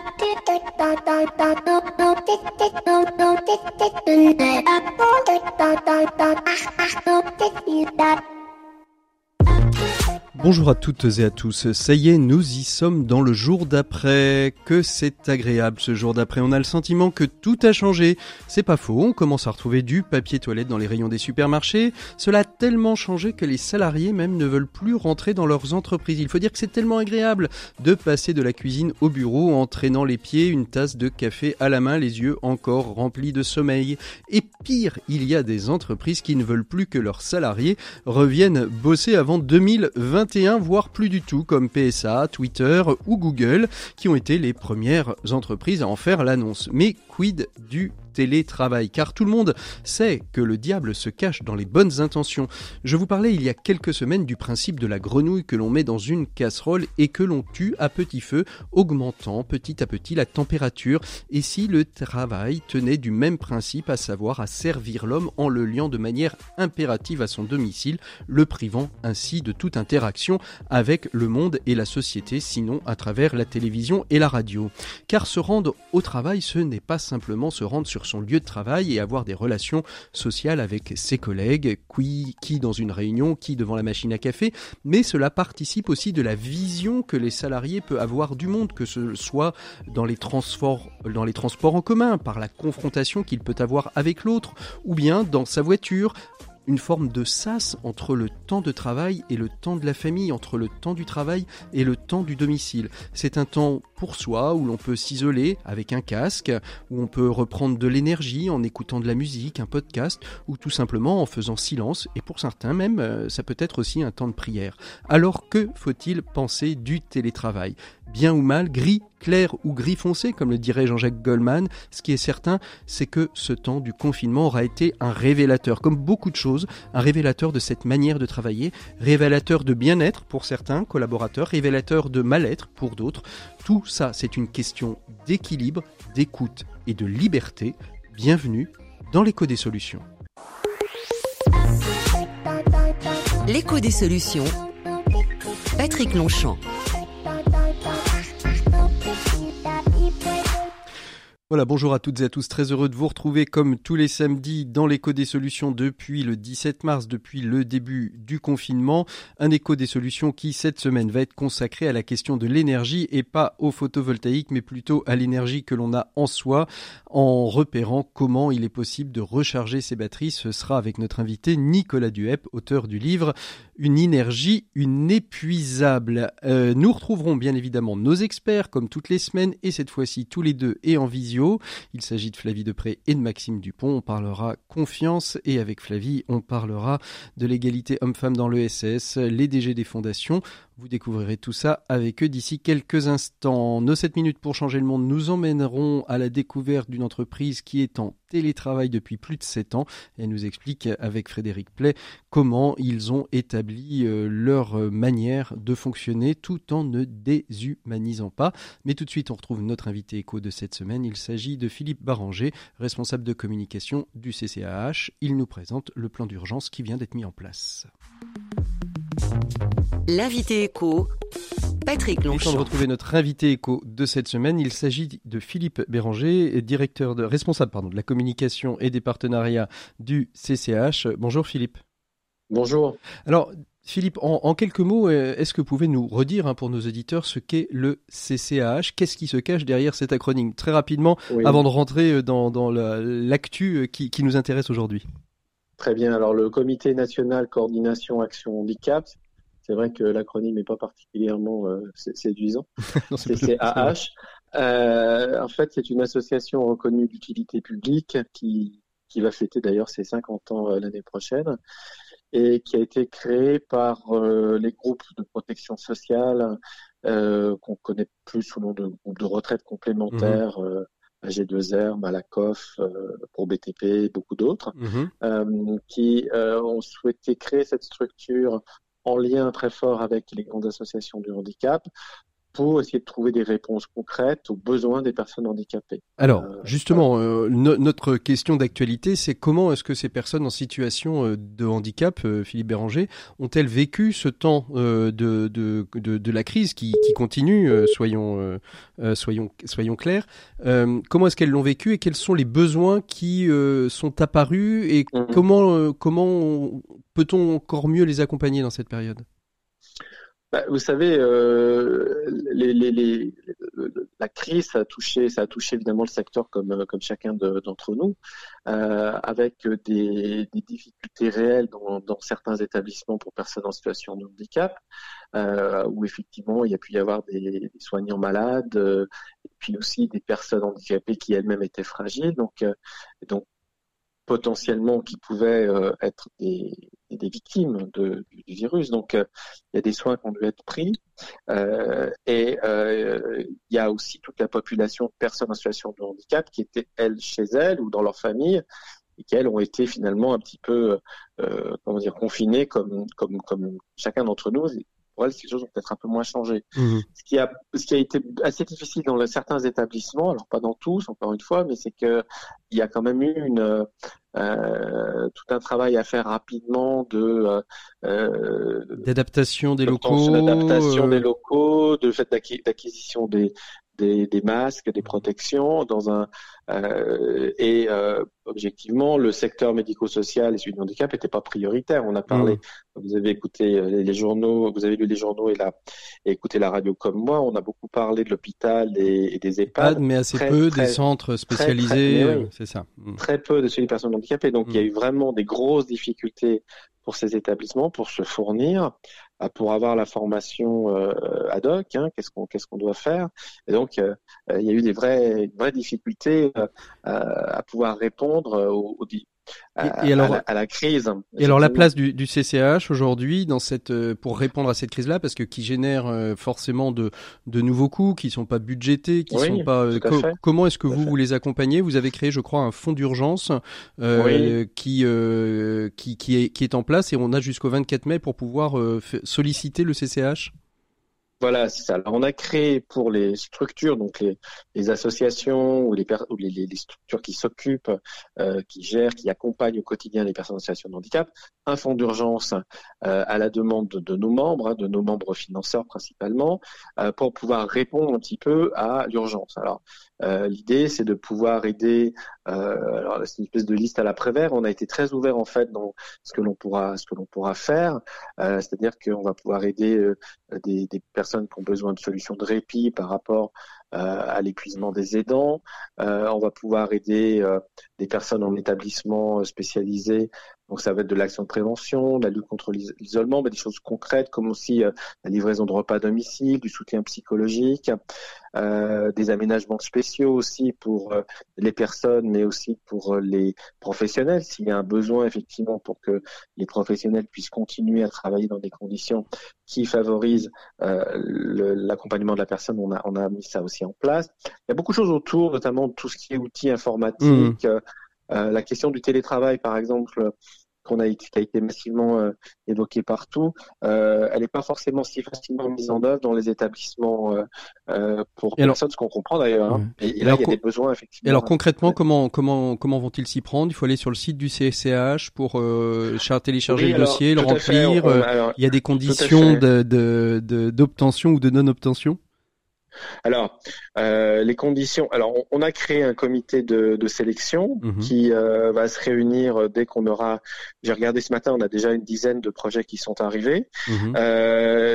Thank you. Bonjour à toutes et à tous. Ça y est, nous y sommes dans le jour d'après. Que c'est agréable ce jour d'après. On a le sentiment que tout a changé. C'est pas faux. On commence à retrouver du papier toilette dans les rayons des supermarchés. Cela a tellement changé que les salariés même ne veulent plus rentrer dans leurs entreprises. Il faut dire que c'est tellement agréable de passer de la cuisine au bureau en traînant les pieds, une tasse de café à la main, les yeux encore remplis de sommeil. Et pire, il y a des entreprises qui ne veulent plus que leurs salariés reviennent bosser avant 2020 voire plus du tout, comme PSA, Twitter ou Google, qui ont été les premières entreprises à en faire l'annonce. Mais quid du télétravail, car tout le monde sait que le diable se cache dans les bonnes intentions. Je vous parlais il y a quelques semaines du principe de la grenouille que l'on met dans une casserole et que l'on tue à petit feu, augmentant petit à petit la température. Et si le travail tenait du même principe, à savoir à servir l'homme en le liant de manière impérative à son domicile, le privant ainsi de toute interaction avec le monde et la société, sinon à travers la télévision et la radio. Car se rendre au travail, ce n'est pas simplement se rendre sur son lieu de travail et avoir des relations sociales avec ses collègues, qui, dans une réunion, qui devant la machine à café, mais cela participe aussi de la vision que les salariés peuvent avoir du monde, que ce soit dans les dans les transports en commun, par la confrontation qu'il peut avoir avec l'autre, ou bien dans sa voiture, une forme de sas entre le temps de travail et le temps de la famille, entre le temps du travail et le temps du domicile. C'est un temps pour soi où l'on peut s'isoler avec un casque, où on peut reprendre de l'énergie en écoutant de la musique, un podcast, ou tout simplement en faisant silence, et pour certains même, euh, ça peut être aussi un temps de prière. Alors que faut-il penser du télétravail? Bien ou mal, gris clair ou gris foncé, comme le dirait Jean-Jacques Goldman. Ce qui est certain, c'est que ce temps du confinement aura été un révélateur, comme beaucoup de choses, un révélateur de cette manière de travailler, révélateur de bien-être pour certains collaborateurs, révélateur de mal-être pour d'autres. Tout ça, c'est une question d'équilibre, d'écoute et de liberté. Bienvenue dans l'écho des solutions. L'écho des solutions. Patrick Longchamp. Voilà, bonjour à toutes et à tous, très heureux de vous retrouver comme tous les samedis dans l'écho des solutions depuis le 17 mars, depuis le début du confinement. Un écho des solutions qui cette semaine va être consacré à la question de l'énergie et pas au photovoltaïque mais plutôt à l'énergie que l'on a en soi en repérant comment il est possible de recharger ses batteries. Ce sera avec notre invité Nicolas Duhep, auteur du livre Une énergie inépuisable. Euh, nous retrouverons bien évidemment nos experts comme toutes les semaines et cette fois-ci tous les deux et en visio il s'agit de Flavie Depré et de Maxime Dupont. On parlera confiance et avec Flavie, on parlera de l'égalité homme-femme dans l'ESS, les DG des fondations. Vous découvrirez tout ça avec eux d'ici quelques instants. Nos 7 minutes pour changer le monde nous emmèneront à la découverte d'une entreprise qui est en télétravail depuis plus de 7 ans. Elle nous explique avec Frédéric Play comment ils ont établi euh, leur manière de fonctionner tout en ne déshumanisant pas. Mais tout de suite, on retrouve notre invité écho de cette semaine. Il s'agit de Philippe Baranger, responsable de communication du CCAH. Il nous présente le plan d'urgence qui vient d'être mis en place. L'invité éco, Patrick Longchamp. de retrouver notre invité éco de cette semaine. Il s'agit de Philippe Béranger, directeur de, responsable pardon, de la communication et des partenariats du CCH. Bonjour Philippe. Bonjour. Alors, Philippe, en, quelques mots, euh, est-ce que vous pouvez nous redire hein, pour nos auditeurs ce qu'est le CCAH Qu'est-ce qui se cache derrière cet acronyme? Très rapidement, avant de rentrer euh, dans, l'actu euh, qui, qui, nous intéresse aujourd'hui. Très bien. Alors, le Comité national coordination action handicap, c'est vrai que l'acronyme n'est pas particulièrement euh, séduisant. c'est AH. Euh, en fait, c'est une association reconnue d'utilité publique qui, qui va fêter d'ailleurs ses 50 ans euh, l'année prochaine et qui a été créée par les groupes de protection sociale qu'on connaît plus sous le nom de groupes de retraite complémentaire. Mhm. AG2R, Malakoff, pour BTP et beaucoup d'autres, mhm. qui ont souhaité créer cette structure en lien très fort avec les grandes associations du handicap pour essayer de trouver des réponses concrètes aux besoins des personnes handicapées. Alors, euh, justement, euh, notre question d'actualité, c'est comment est-ce que ces personnes en situation euh, de handicap, Philippe Béranger, ont-elles vécu ce temps de, de, de, de, la crise qui, qui continue, soyons, soyons, soyons clairs Comment est-ce qu'elles l'ont vécu et quels sont les besoins qui sont apparus et mhm. comment, comment peut-on encore mieux les accompagner dans cette période? Bah, vous savez, euh, les, les, les, la crise, a touché, ça a touché évidemment le secteur comme, comme chacun d'entre nous, euh, avec des, des, difficultés réelles dans, dans, certains établissements pour personnes en situation de handicap, euh, où effectivement il y a pu y avoir des, des soignants malades, euh, et puis aussi des personnes handicapées qui elles-mêmes étaient fragiles. Donc, euh, donc potentiellement qui pouvaient euh, être des, victimes de, du virus. Donc, euh, il y a des soins qui ont dû être pris. Euh, et il y a aussi toute la population de personnes en situation de handicap qui étaient, elles, chez elles ou dans leur famille et qui, elles, ont été finalement un petit peu, comment dire, confinées comme chacun d'entre nous elles, choses ont peut-être un peu moins changé. Mmh. Ce, qui a, ce qui a été assez difficile dans certains établissements, alors pas dans tous, encore une fois, mais c'est que il y a quand même eu une, euh, tout un travail à faire rapidement de euh, euh d'adaptation des locaux, d'adaptation des locaux, de fait d'acquisition des, des, des, masques, des protections dans un euh, et euh, objectivement le secteur médico-social et celui du handicap n'était pas prioritaire. On a parlé, mmh. vous avez écouté euh, les, journaux, vous avez lu les journaux et, la, et écouté la radio comme moi. On a beaucoup parlé de l'hôpital et, et, des EHPAD, mais assez peu des centres spécialisés. c'est ça. Mmh. Très peu de celui des personnes handicapées. Donc il y a mmh. eu vraiment des grosses difficultés pour ces établissements pour se fournir pour avoir la formation euh, ad hoc, hein, qu'est-ce qu'on qu'est-ce doit faire. Et donc euh, il y a eu des vraies vraies difficultés euh, à pouvoir répondre aux, aux, et, alors, à, la, crise. Et alors la place du, du CCH aujourd'hui dans cette euh, pour répondre à cette crise-là, parce que qui génère euh, forcément de, de nouveaux coûts qui sont pas budgétés, qui sont pas. Euh, comment est-ce que vous vous les accompagnez? Vous avez créé, je crois, un fonds d'urgence euh, qui qui qui est qui est en place et on a jusqu'au 24 mai pour pouvoir solliciter le CCH. Voilà, c'est ça. Alors, on a créé pour les structures, donc les, associations ou les, structures qui s'occupent, euh, qui gèrent, qui accompagnent au quotidien les personnes en situation de handicap, un fonds d'urgence euh, à la demande de, nos membres, hein, de nos membres financeurs principalement, euh, pour pouvoir répondre un petit peu à l'urgence. Euh, l'idée, c'est de pouvoir aider. Euh, alors, c'est une espèce de liste à l'après-vert. On a été très ouvert en fait dans ce que l'on pourra, ce que l'on pourra faire. Euh, c'est-à-dire qu'on va pouvoir aider des, des, personnes qui ont besoin de solutions de répit par rapport à l'épuisement des aidants. on va pouvoir aider des personnes en établissement spécialisé donc ça va être de l'action de prévention, de la lutte contre l'isolement, mais des choses concrètes comme aussi euh, la livraison de repas à domicile, du soutien psychologique, euh, des aménagements spéciaux aussi pour euh, les personnes, mais aussi pour euh, les professionnels. S'il y a un besoin effectivement pour que les professionnels puissent continuer à travailler dans des conditions qui favorisent l'accompagnement de la personne, on a, on a mis ça aussi en place. Il y a beaucoup de choses autour, notamment tout ce qui est outils informatiques. Mmh. Euh, la question du télétravail, par exemple, qu'on a, qui a été massivement euh, évoquée partout, euh, elle n'est pas forcément si facilement mise en œuvre dans les établissements euh, pour et personne, ce qu'on comprend d'ailleurs. Hein. Et, là, il y a des besoins effectivement. Et alors concrètement, comment comment comment vont-ils s'y prendre? Il faut aller sur le site du CSCH pour télécharger le dossier, le remplir. il y a des conditions d'obtention de, de, ou de non-obtention? Alors, euh, les conditions. Alors, on, a créé un comité de, de sélection mhm. qui euh, va se réunir euh, dès qu'on aura. J'ai regardé ce matin, on a déjà une dizaine de projets qui sont arrivés. Mhm.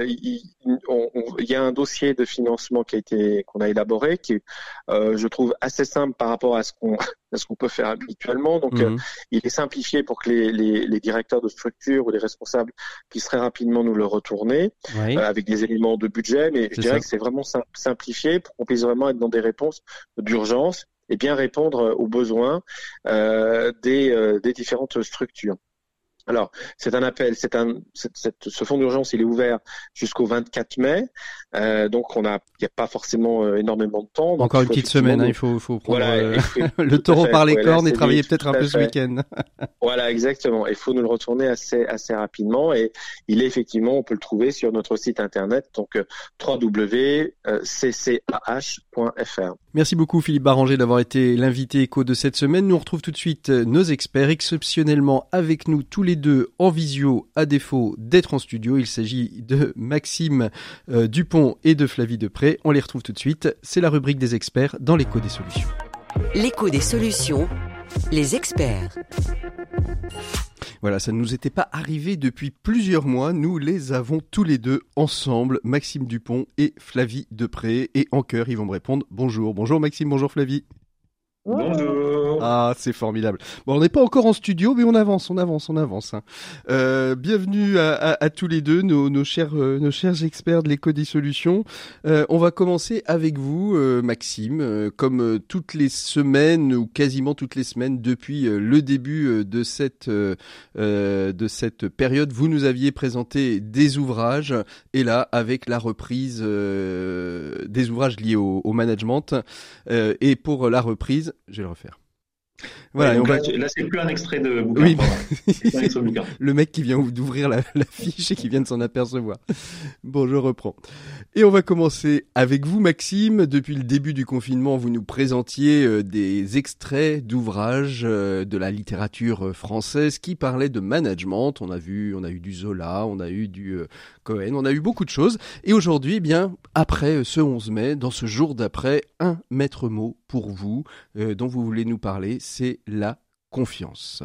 Il, y a un dossier de financement qui a été qu'on a élaboré, qui je trouve assez simple par rapport à ce qu'on ce qu'on peut faire habituellement. Donc, mhm. il est simplifié pour que les, les, les, directeurs de structure ou les responsables puissent très rapidement nous le retourner avec des éléments de budget. Mais je dirais que c'est vraiment pour qu'on puisse vraiment être dans des réponses d'urgence et bien répondre aux besoins euh, des, des différentes structures. Alors, c'est un appel, c'est un, ce fonds d'urgence, il est ouvert jusqu'au 24 mai, euh, donc on a, il n'y a pas forcément euh, énormément de temps. Encore une petite semaine, hein, il faut, faut prendre euh, le taureau par les cornes et travailler peut-être un peu ce week-end. voilà, exactement. Il faut nous le retourner assez, assez rapidement et il est effectivement, on peut le trouver sur notre site internet, donc www.ccah.fr. Merci beaucoup Philippe Barranger d'avoir été l'invité écho de cette semaine. Nous on retrouve tout de suite nos experts exceptionnellement avec nous tous les deux en visio à défaut d'être en studio. Il s'agit de Maxime euh, Dupont et de Flavie Depré. On les retrouve tout de suite. C'est la rubrique des experts dans l'écho des solutions. L'écho des solutions, les experts. Voilà, ça ne nous était pas arrivé depuis plusieurs mois. Nous les avons tous les deux ensemble, Maxime Dupont et Flavie Depré. Et en cœur, ils vont me répondre bonjour. Bonjour Maxime, bonjour Flavie. Bonjour. Ah, c'est formidable. Bon, on n'est pas encore en studio, mais on avance, on avance, on avance. Hein. Euh, bienvenue à, à, tous les deux, nos, nos chers, euh, nos chers experts de l'éco des solutions. Euh, on va commencer avec vous, euh, Maxime. Euh, comme toutes les semaines ou quasiment toutes les semaines depuis le début de cette de cette période, vous nous aviez présenté des ouvrages et là, avec la reprise des ouvrages liés au, au management et pour la reprise je vais le refaire. Voilà, là, c'est plus un extrait de bouquin. Oui, le mec qui vient d'ouvrir la, fiche et qui vient de s'en apercevoir. Bon, je reprends. Et on va commencer avec vous, Maxime. Depuis le début du confinement, vous nous présentiez euh, des extraits d'ouvrages euh, de la littérature euh, française qui parlaient de management. On a vu, on a eu du Zola, on a eu du Cohen, on a eu beaucoup de choses. Et aujourd'hui, eh bien, après ce 11 mai, dans ce jour d'après, un maître mot pour vous dont vous voulez nous parler c'est la confiance.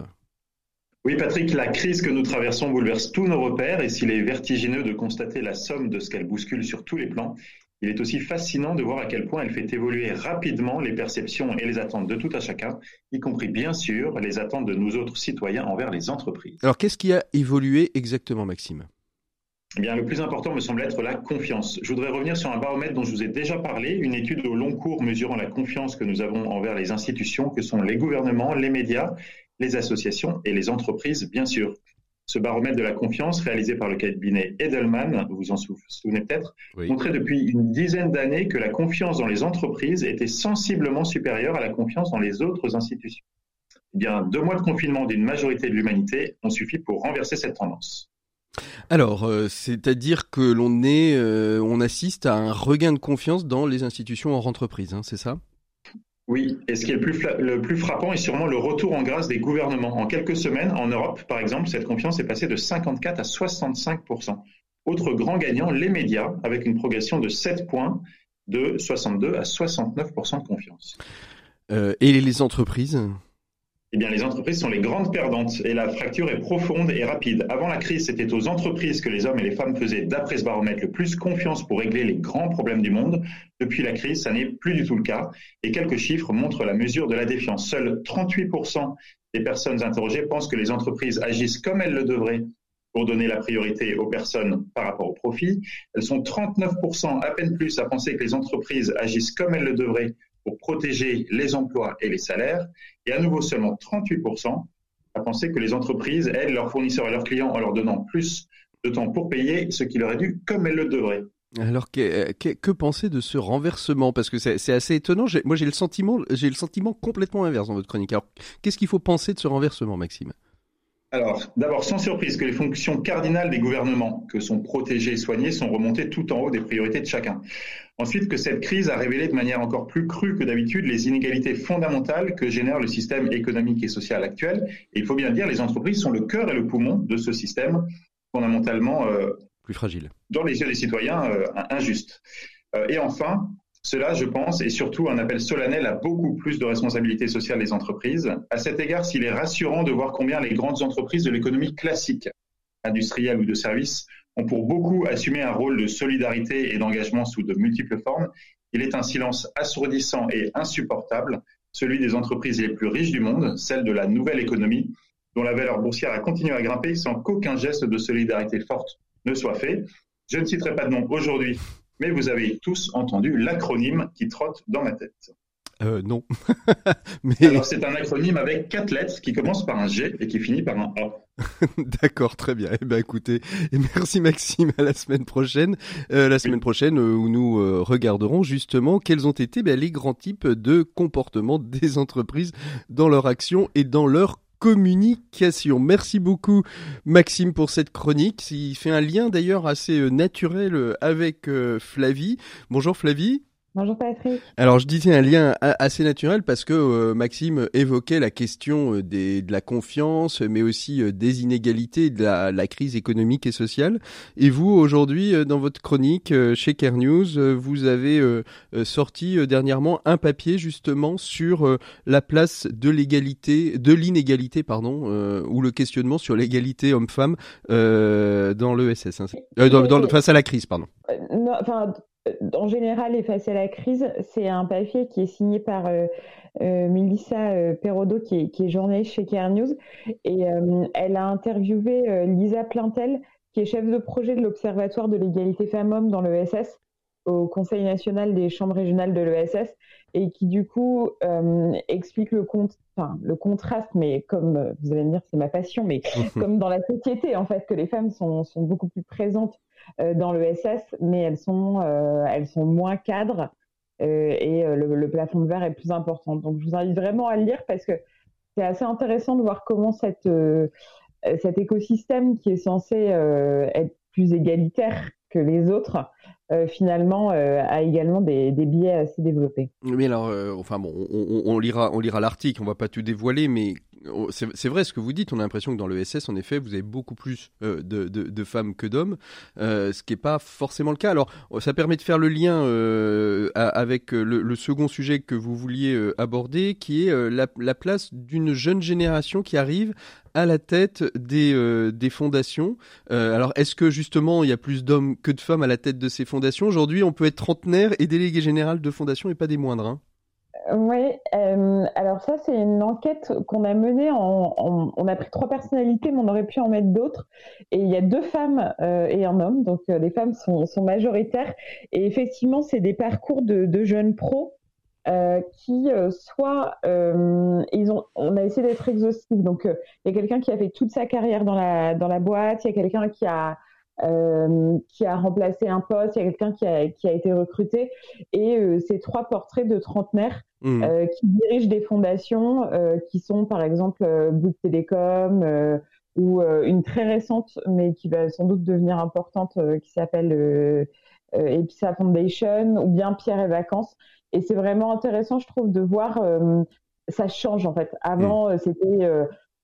Oui, Patrick, la crise que nous traversons bouleverse tous nos repères et s'il est vertigineux de constater la somme de ce qu'elle bouscule sur tous les plans, il est aussi fascinant de voir à quel point elle fait évoluer rapidement les perceptions et les attentes de tout à chacun, y compris bien sûr les attentes de nous autres citoyens envers les entreprises. Alors qu'est-ce qui a évolué exactement, Maxime? Eh bien, le plus important me semble être la confiance. Je voudrais revenir sur un baromètre dont je vous ai déjà parlé, une étude au long cours mesurant la confiance que nous avons envers les institutions que sont les gouvernements, les médias, les associations et les entreprises, bien sûr. Ce baromètre de la confiance, réalisé par le cabinet Edelman, vous vous en souvenez peut-être, montrait depuis une dizaine d'années que la confiance dans les entreprises était sensiblement supérieure à la confiance dans les autres institutions. Eh bien, deux mois de confinement d'une majorité de l'humanité ont suffi pour renverser cette tendance. Alors, euh, c'est-à-dire que l'on est, euh, on assiste à un regain de confiance dans les institutions hors entreprise, hein, c'est ça? Oui, et ce qui est le plus, le plus, frappant est sûrement le retour en grâce des gouvernements. En quelques semaines, en Europe, par exemple, cette confiance est passée de 54 à 65% Autre grand gagnant, les médias, avec une progression de 7 points, de 62 à 69% de confiance. Euh, et les entreprises? Eh bien, les entreprises sont les grandes perdantes et la fracture est profonde et rapide. Avant la crise, c'était aux entreprises que les hommes et les femmes faisaient, d'après ce baromètre, le plus confiance pour régler les grands problèmes du monde. Depuis la crise, ça n'est plus du tout le cas. Et quelques chiffres montrent la mesure de la défiance. Seuls 38% des personnes interrogées pensent que les entreprises agissent comme elles le devraient pour donner la priorité aux personnes par rapport au profit. Elles sont 39%, à peine plus, à penser que les entreprises agissent comme elles le devraient pour protéger les emplois et les salaires, et à nouveau seulement 38% à penser que les entreprises aident leurs fournisseurs et leurs clients en leur donnant plus de temps pour payer ce qui leur est dû comme elles le devraient. Alors que, que, penser de ce renversement? Parce que c'est assez étonnant. Moi, j'ai le sentiment, j'ai le sentiment complètement inverse dans votre chronique. Alors, qu'est-ce qu'il faut penser de ce renversement, Maxime? Alors, d'abord, sans surprise que les fonctions cardinales des gouvernements, que sont protégées et soignées, sont remontées tout en haut des priorités de chacun. Ensuite, que cette crise a révélé de manière encore plus crue que d'habitude les inégalités fondamentales que génère le système économique et social actuel. Et il faut bien dire, les entreprises sont le cœur et le poumon de ce système fondamentalement euh, plus fragile. Dans les yeux des citoyens, euh, injuste. Euh, et enfin, cela, je pense, est surtout un appel solennel à beaucoup plus de responsabilité sociale des entreprises. À cet égard, s'il est rassurant de voir combien les grandes entreprises de l'économie classique, industrielle ou de services, ont pour beaucoup assumé un rôle de solidarité et d'engagement sous de multiples formes, il est un silence assourdissant et insupportable, celui des entreprises les plus riches du monde, celles de la nouvelle économie, dont la valeur boursière a continué à grimper sans qu'aucun geste de solidarité forte ne soit fait. Je ne citerai pas de nom aujourd'hui mais vous avez tous entendu l'acronyme qui trotte dans ma tête. Euh, non. Mais... Alors c'est un acronyme avec quatre lettres qui commence par un G et qui finit par un A. D'accord, très bien. Eh ben écoutez, et merci Maxime. À la semaine prochaine. Euh, la semaine prochaine euh, où nous euh, regarderons justement quels ont été ben, les grands types de comportements des entreprises dans leur action et dans leur communication. Merci beaucoup Maxime pour cette chronique. Il fait un lien d'ailleurs assez naturel avec Flavie. Bonjour Flavie. Bonjour Patrick. Alors je disais un lien assez naturel parce que euh, Maxime évoquait la question euh, des, de la confiance, mais aussi euh, des inégalités, de la, la, crise économique et sociale. Et vous, aujourd'hui, dans votre chronique chez Care News, vous avez sorti dernièrement un papier justement sur la place de l'égalité, de l'inégalité, pardon, ou le questionnement sur l'égalité homme-femme dans l'ESS, hein. dans, dans, face à la crise, pardon. enfin, en général et face à la crise, c'est un papier qui est signé par euh, euh, Melissa euh, Perrodo, qui est, qui journaliste chez Care News. Et elle a interviewé Lisa Plantel, qui est chef de projet de l'Observatoire de l'égalité femmes-hommes dans l'ESS, au Conseil national des chambres régionales de l'ESS, et qui du coup explique le, le contraste, mais comme vous allez me dire, c'est ma passion, mais comme dans la société, en fait, que les femmes sont, sont beaucoup plus présentes euh, dans le SS, mais elles sont, euh, elles sont moins cadres euh, et le, plafond de verre est plus important. Donc je vous invite vraiment à le lire parce que c'est assez intéressant de voir comment cette, cet écosystème qui est censé être plus égalitaire que les autres, finalement, a également des, des biais assez développés. Mais alors, enfin bon, on, on, lira, on lira l'article, on va pas tout dévoiler, mais c'est vrai ce que vous dites, on a l'impression que dans le SS, en effet, vous avez beaucoup plus euh, de, femmes que d'hommes, euh, ce qui n'est pas forcément le cas. Alors, oh, ça permet de faire le lien euh, avec le, second sujet que vous vouliez aborder, qui est la, place d'une jeune génération qui arrive à la tête des, des fondations. alors, est-ce que justement, il y a plus d'hommes que de femmes à la tête de ces fondations? Aujourd'hui, on peut être trentenaire et délégué général de fondation et pas des moindres. Hein. Oui, euh, alors ça c'est une enquête qu'on a menée. En, on a pris trois personnalités, mais on aurait pu en mettre d'autres. Et il y a deux femmes euh, et un homme, donc euh, les femmes sont, majoritaires. Et effectivement, c'est des parcours de, de jeunes pros qui soit ils ont, on a essayé d'être exhaustif. Donc il y a quelqu'un qui a fait toute sa carrière dans la dans la boîte, il y a quelqu'un qui a qui a remplacé un poste, il y a quelqu'un qui a, qui a été recruté. Et euh, ces trois portraits de trentenaires mmh. euh, qui dirigent des fondations qui sont par exemple Bouygues Télécom ou une très récente, mais qui va sans doute devenir importante, qui s'appelle Episa Foundation ou bien Pierre et Vacances. Et c'est vraiment intéressant, je trouve, de voir ça change en fait. Avant, mmh. c'était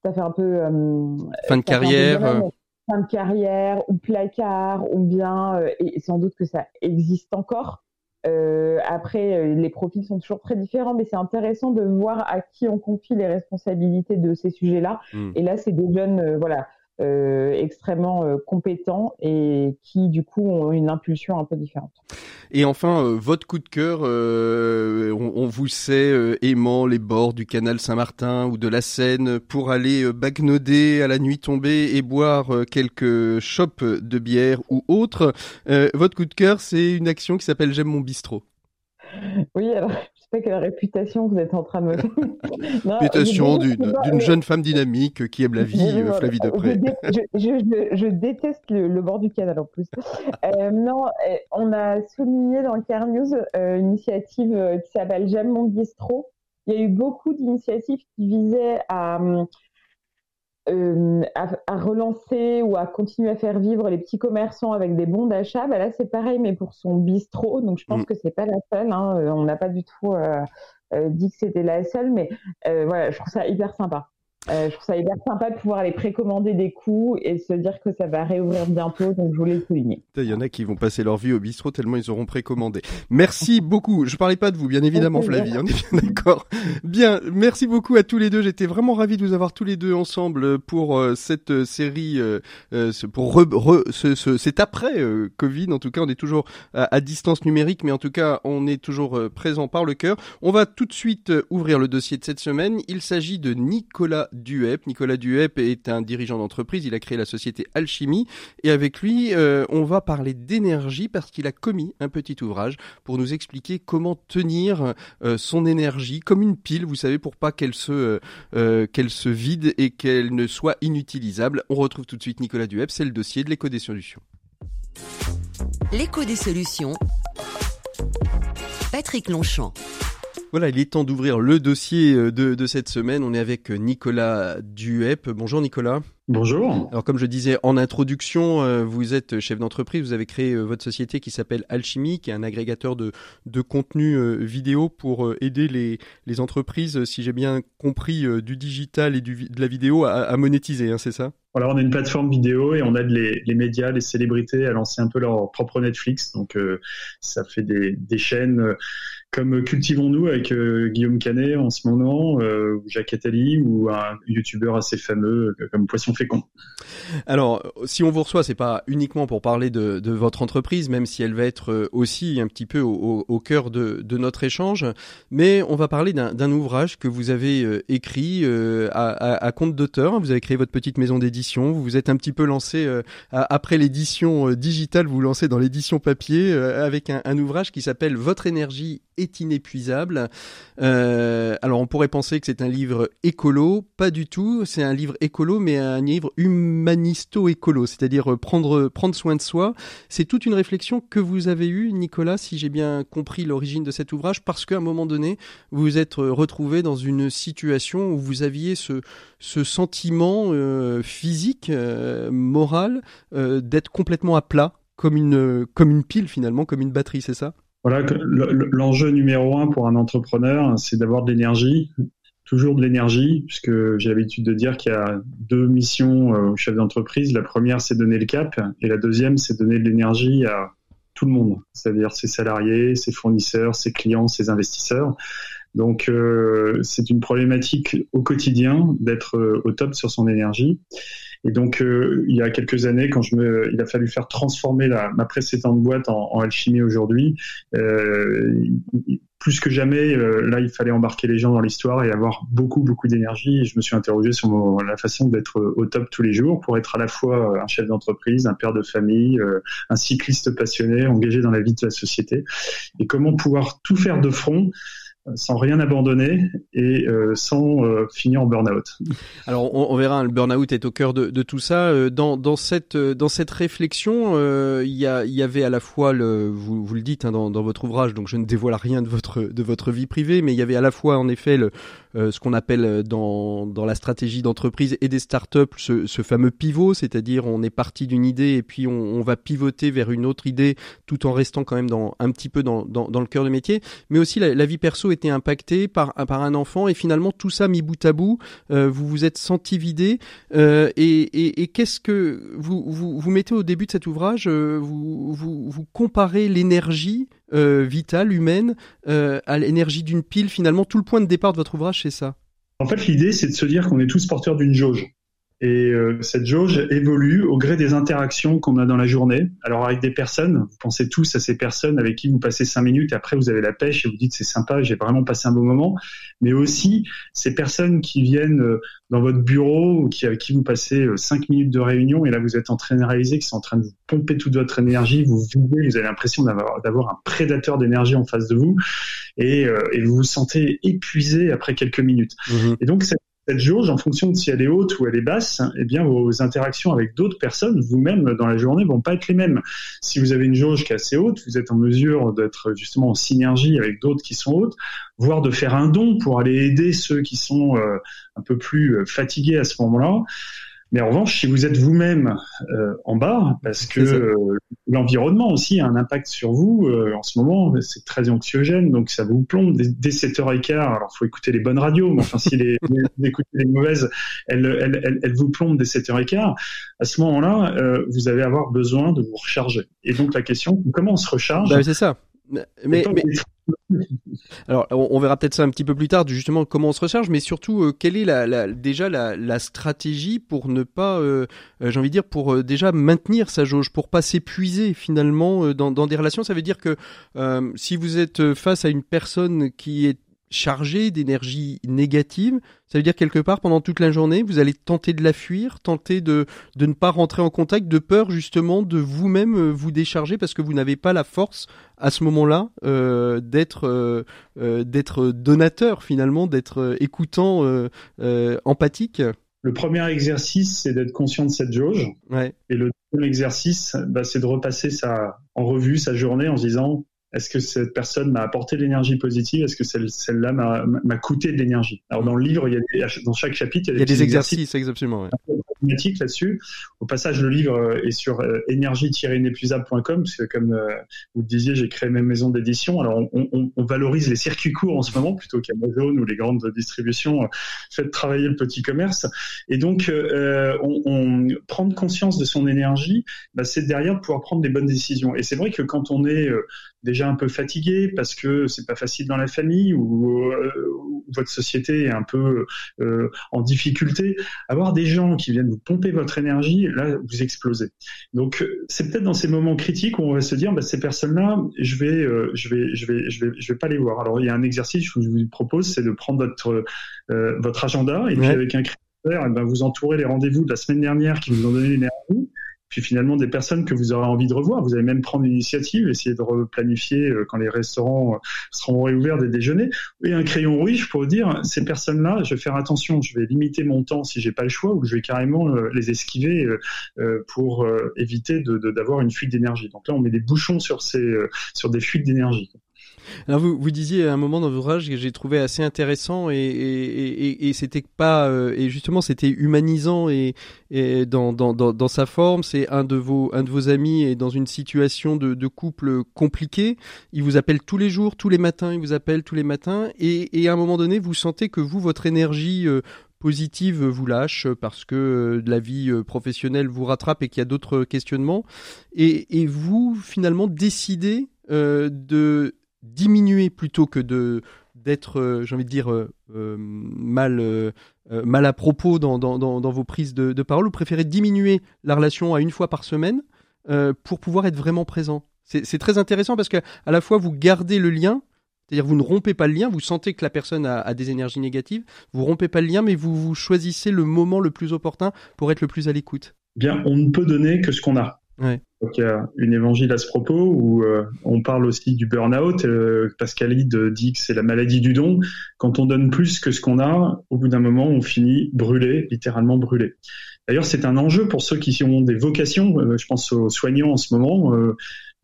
ça fait un peu fin de carrière fin de carrière ou placard ou bien, euh, et sans doute que ça existe encore. Euh, après, euh, les profils sont toujours très différents, mais c'est intéressant de voir à qui on confie les responsabilités de ces sujets-là. Hmm. Et là, c'est des jeunes, voilà, euh, extrêmement euh, compétents et qui du coup ont une impulsion un peu différente. Et enfin, euh, votre coup de cœur, on, vous sait aimant les bords du canal Saint-Martin ou de la Seine pour aller bagnoder à la nuit tombée et boire quelques chopes de bière ou autre. votre coup de cœur, c'est une action qui s'appelle J'aime mon bistrot. Oui, alors quelle réputation vous êtes en train de me Réputation d'une jeune femme dynamique qui aime la vie, euh, Flavie Depré. Je, déteste le, bord du canal en plus. Euh, non, euh, on a souligné dans Car News une initiative qui s'appelle J'aime mon bistrot. Il y a eu beaucoup d'initiatives qui visaient à hum, euh, à, relancer ou à continuer à faire vivre les petits commerçants avec des bons d'achat, bah là c'est pareil, mais pour son bistrot. Donc je pense mm. que c'est pas la seule. Hein. Euh, on n'a pas du tout euh, dit que c'était la seule, mais voilà, je trouve ça hyper sympa. Euh, je trouve ça hyper sympa de pouvoir aller précommander des coups et se dire que ça va réouvrir bientôt, donc je voulais le souligner. Il y en a qui vont passer leur vie au bistrot tellement ils auront précommandé. Merci beaucoup. Je parlais pas de vous, bien évidemment, Flavie. On est bien d'accord. Bien, merci beaucoup à tous les deux. J'étais vraiment ravi de vous avoir tous les deux ensemble pour euh, cette euh, série, pour re, ce, cet après Covid. En tout cas, on est toujours à, distance numérique, mais en tout cas, on est toujours présent par le cœur. On va tout de suite ouvrir le dossier de cette semaine. Il s'agit de Nicolas Nicolas Duep est un dirigeant d'entreprise. Il a créé la société Alchimie et avec lui, euh, on va parler d'énergie parce qu'il a commis un petit ouvrage pour nous expliquer comment tenir euh, son énergie comme une pile, vous savez, pour pas qu'elle se qu'elle se vide et qu'elle ne soit inutilisable. On retrouve tout de suite Nicolas Duep. C'est le dossier de l'éco des solutions. L'écho des solutions. Patrick Longchamp. Voilà, il est temps d'ouvrir le dossier euh, de, de, cette semaine. On est avec Nicolas Duep. Bonjour Nicolas. Bonjour. Alors comme je disais en introduction, euh, vous êtes chef d'entreprise, vous avez créé euh, votre société qui s'appelle Alchimie, qui est un agrégateur de, de contenu vidéo pour aider les, les entreprises, si j'ai bien compris, du digital et du, de la vidéo à, monétiser, hein, c'est ça? Alors, on a une plateforme vidéo et on aide les, les, médias, les célébrités à lancer un peu leur propre Netflix. Donc, ça fait des, des chaînes comme Cultivons-nous avec euh, Guillaume Canet en ce moment, euh, Jacques Attali ou un youtubeur assez fameux euh, comme Poisson Fécond. Alors, si on vous reçoit, c'est pas uniquement pour parler de, votre entreprise, même si elle va être aussi un petit peu au, cœur de, notre échange, mais on va parler d'un ouvrage que vous avez écrit à, compte d'auteur. Vous avez créé votre petite maison d'édition. Vous vous êtes un petit peu lancé après l'édition digitale, vous, vous lancez dans l'édition papier avec un, un ouvrage qui s'appelle Votre énergie inépuisable. Euh, alors on pourrait penser que c'est un livre écolo, pas du tout. C'est un livre écolo, mais un livre humanisto-écolo, c'est-à-dire prendre prendre soin de soi. C'est toute une réflexion que vous avez eue, Nicolas, si j'ai bien compris l'origine de cet ouvrage, parce qu'à un moment donné, vous vous êtes retrouvé dans une situation où vous aviez ce ce sentiment euh, physique, euh, moral, d'être complètement à plat, comme une comme une pile finalement, comme une batterie, c'est ça? Voilà, l'enjeu numéro un pour un entrepreneur, c'est d'avoir de l'énergie, toujours de l'énergie, puisque j'ai l'habitude de dire qu'il y a deux missions euh, au chef d'entreprise. La première, c'est donner le cap, et la deuxième, c'est donner de l'énergie à tout le monde, c'est-à-dire ses salariés, ses fournisseurs, ses clients, ses investisseurs. Donc, euh, c'est une problématique au quotidien d'être euh, au top sur son énergie. Et donc, euh, il y a quelques années, quand je me, il a fallu faire transformer la, ma précédente boîte en, en alchimie aujourd'hui, euh, plus que jamais, euh, là, il fallait embarquer les gens dans l'histoire et avoir beaucoup, beaucoup d'énergie. Et je me suis interrogé sur mon, la façon d'être au top tous les jours pour être à la fois un chef d'entreprise, un père de famille, un cycliste passionné, engagé dans la vie de la société, et comment pouvoir tout faire de front sans rien abandonner et euh, sans euh, finir en burn-out. Alors on, on verra, le burn-out est au cœur de, de tout ça. Euh, dans, dans, cette, dans cette réflexion, il y, y avait à la fois, le, vous, vous le dites hein, dans, dans votre ouvrage, donc je ne dévoile rien de votre, de votre vie privée, mais il y avait à la fois en effet le, ce qu'on appelle dans, dans la stratégie d'entreprise et des startups ce, ce fameux pivot, c'est-à-dire on est parti d'une idée et puis on, on, va pivoter vers une autre idée tout en restant quand même dans, un petit peu dans, dans, dans le cœur de métier, mais aussi la, la vie perso été impacté par, par un enfant et finalement tout ça mis bout à bout, euh, vous vous êtes senti vidé. Euh, et, et, et qu'est-ce que vous, vous, vous mettez au début de cet ouvrage, euh, vous, vous, vous comparez l'énergie euh, vitale, humaine, euh, à l'énergie d'une pile. Finalement, tout le point de départ de votre ouvrage, c'est ça? En fait, l'idée, c'est de se dire qu'on est tous porteurs d'une jauge. Et euh, cette jauge évolue au gré des interactions qu'on a dans la journée. Alors avec des personnes, vous pensez tous à ces personnes avec qui vous passez cinq minutes et après vous avez la pêche et vous dites c'est sympa, j'ai vraiment passé un bon moment. Mais aussi ces personnes qui viennent euh, dans votre bureau ou qui, avec qui vous passez euh, cinq minutes de réunion et là vous êtes en train de réaliser qu'ils sont en train de vous pomper toute votre énergie, vous videz, vous avez l'impression d'avoir un prédateur d'énergie en face de vous et, et, vous vous sentez épuisé après quelques minutes. Mmh. Et donc cette cette jauge, en fonction de si elle est haute ou elle est basse, eh bien vos interactions avec d'autres personnes, vous-même dans la journée, vont pas être les mêmes. Si vous avez une jauge qui est assez haute, vous êtes en mesure d'être justement en synergie avec d'autres qui sont hautes, voire de faire un don pour aller aider ceux qui sont euh, un peu plus euh, fatigués à ce moment-là. Mais en revanche, si vous êtes vous-même euh, en bas, parce que euh, l'environnement aussi a un impact sur vous, euh, en ce moment, c'est très anxiogène, donc ça vous plombe dès, dès 7h15. Alors, faut écouter les bonnes radios, mais enfin, si les, vous écoutez les mauvaises, elles, elles, elles, elles, vous plombent dès 7h15. À ce moment-là, euh, vous allez avoir besoin de vous recharger. Et donc, la question, comment on se recharge bah, C'est ça. Mais, mais, alors, on, verra peut-être ça un petit peu plus tard, justement comment on se recharge, mais surtout euh, quelle est la, la déjà la, la, stratégie pour ne pas, euh, euh j'ai envie de dire, pour euh, déjà maintenir sa jauge, pour pas s'épuiser finalement dans, dans, des relations? Ça veut dire que si vous êtes face à une personne qui est chargé d'énergie négative, ça veut dire quelque part pendant toute la journée, vous allez tenter de la fuir, tenter de, de ne pas rentrer en contact, de peur justement de vous-même euh, vous décharger parce que vous n'avez pas la force à ce moment-là euh, d'être euh, euh d'être donateur finalement, d'être écoutant, empathique. Le premier exercice, c'est d'être conscient de cette jauge. Ouais. Et le deuxième exercice, bah, c'est de repasser sa, en revue sa journée en se disant est-ce que cette personne m'a apporté de l'énergie positive? Est-ce que celle-là m'a coûté de l'énergie? Alors dans le livre, il y a dans chaque chapitre, il y a des, exercices, exactement. Ouais. là-dessus. Au passage, le livre euh, est sur euh, énergie-inépuisable.com, parce que comme euh, vous le disiez, j'ai créé ma maison d'édition. Alors on, on, on, valorise les circuits courts en ce moment plutôt qu'Amazon ou les grandes distributions faites travailler le petit commerce. Et donc, euh, on, on, prendre conscience de son énergie, bah, c'est derrière de pouvoir prendre des bonnes décisions. Et c'est vrai que quand on est déjà un peu fatigué parce que c'est pas facile dans la famille ou, euh, votre société est un peu euh, en difficulté, avoir des gens qui viennent vous pomper votre énergie, là vous explosez. Donc c'est peut-être dans ces moments critiques où on va se dire bah, ces personnes-là, je vais, euh, je vais, je vais, je vais, je vais pas les voir. Alors il y a un exercice que je vous propose, c'est de prendre votre votre agenda et puis avec un critère, eh ben, vous entourez les rendez-vous de la semaine dernière qui vous ont donné l'énergie puis finalement des personnes que vous aurez envie de revoir. Vous allez même prendre l'initiative, essayer de replanifier euh, quand les restaurants euh, seront réouverts des déjeuners. Et un crayon rouge pourrais dire ces personnes-là, je vais faire attention, je vais limiter mon temps si j'ai pas le choix, ou je vais carrément euh, les esquiver pour éviter d'avoir une fuite d'énergie. Donc là, on met des bouchons sur ces sur des fuites d'énergie. Alors vous, vous disiez à un moment dans l'ouvrage que j'ai trouvé assez intéressant et, c'était pas euh, et justement c'était humanisant et, dans, dans, dans, sa forme. C'est un de vos un de vos amis est dans une situation de, couple compliquée. Il vous appelle tous les jours tous les matins il vous appelle tous les matins et, à un moment donné vous sentez que vous votre énergie euh, positive vous lâche parce que euh, la vie professionnelle vous rattrape et qu'il y a d'autres questionnements. Et, vous finalement décidez de diminuer plutôt que de d'être, euh, j'ai envie de dire, euh, euh, mal, mal à propos dans, dans, dans, vos prises de, de, parole, vous préférez diminuer la relation à une fois par semaine pour pouvoir être vraiment présent. C'est très intéressant parce que à la fois vous gardez le lien, c'est-à-dire vous ne rompez pas le lien, vous sentez que la personne a, a, des énergies négatives, vous rompez pas le lien, mais vous, vous choisissez le moment le plus opportun pour être le plus à l'écoute. Bien, on ne peut donner que ce qu'on a. Donc il y a une évangile à ce propos où euh, on parle aussi du burn-out. Euh, Pascalide dit que c'est la maladie du don. Quand on donne plus que ce qu'on a, au bout d'un moment, on finit brûlé, littéralement brûlé. D'ailleurs, c'est un enjeu pour ceux qui ont des vocations. Euh, je pense aux soignants en ce moment.